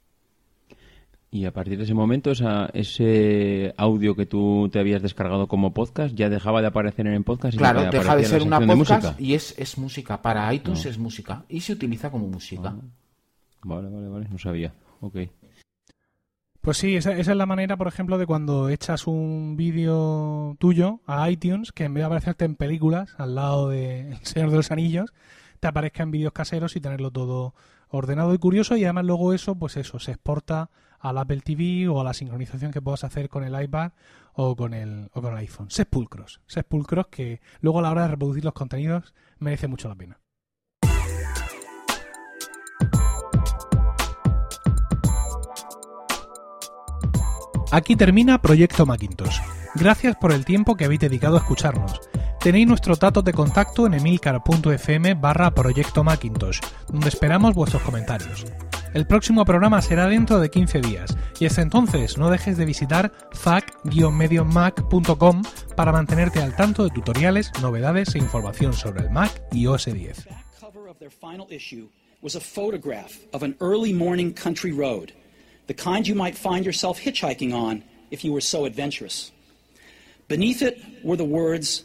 Y a partir de ese momento, ese audio que tú te habías descargado como podcast ya dejaba de aparecer en el podcast. claro, deja de ser una podcast y es, es, música. Para iTunes es música y se utiliza como música. Ah. Vale, vale, vale. No sabía. Ok. Pues sí, esa, es la manera, por ejemplo, de cuando echas un vídeo tuyo a iTunes, que en vez de aparecerte en películas, al lado de El Señor de los Anillos, te aparezca en vídeos caseros y tenerlo todo ordenado y curioso. Y además luego eso, pues eso, se exporta al Apple TV o a la sincronización que puedas hacer con el iPad o con el, o con el iPhone. Sepulcros. Sepulcros que luego a la hora de reproducir los contenidos merece mucho la pena. Aquí termina Proyecto Macintosh. Gracias por el tiempo que habéis dedicado a escucharnos. Tenéis nuestro dato de contacto en emilcar.fm barra Proyecto Macintosh, donde esperamos vuestros comentarios. El próximo programa será dentro de 15 días y hasta entonces no dejes de visitar fac-mediomac.com para mantenerte al tanto de tutoriales, novedades e información sobre el Mac y OS 10. the kind you might find yourself hitchhiking on if you were so adventurous. Beneath it were the words,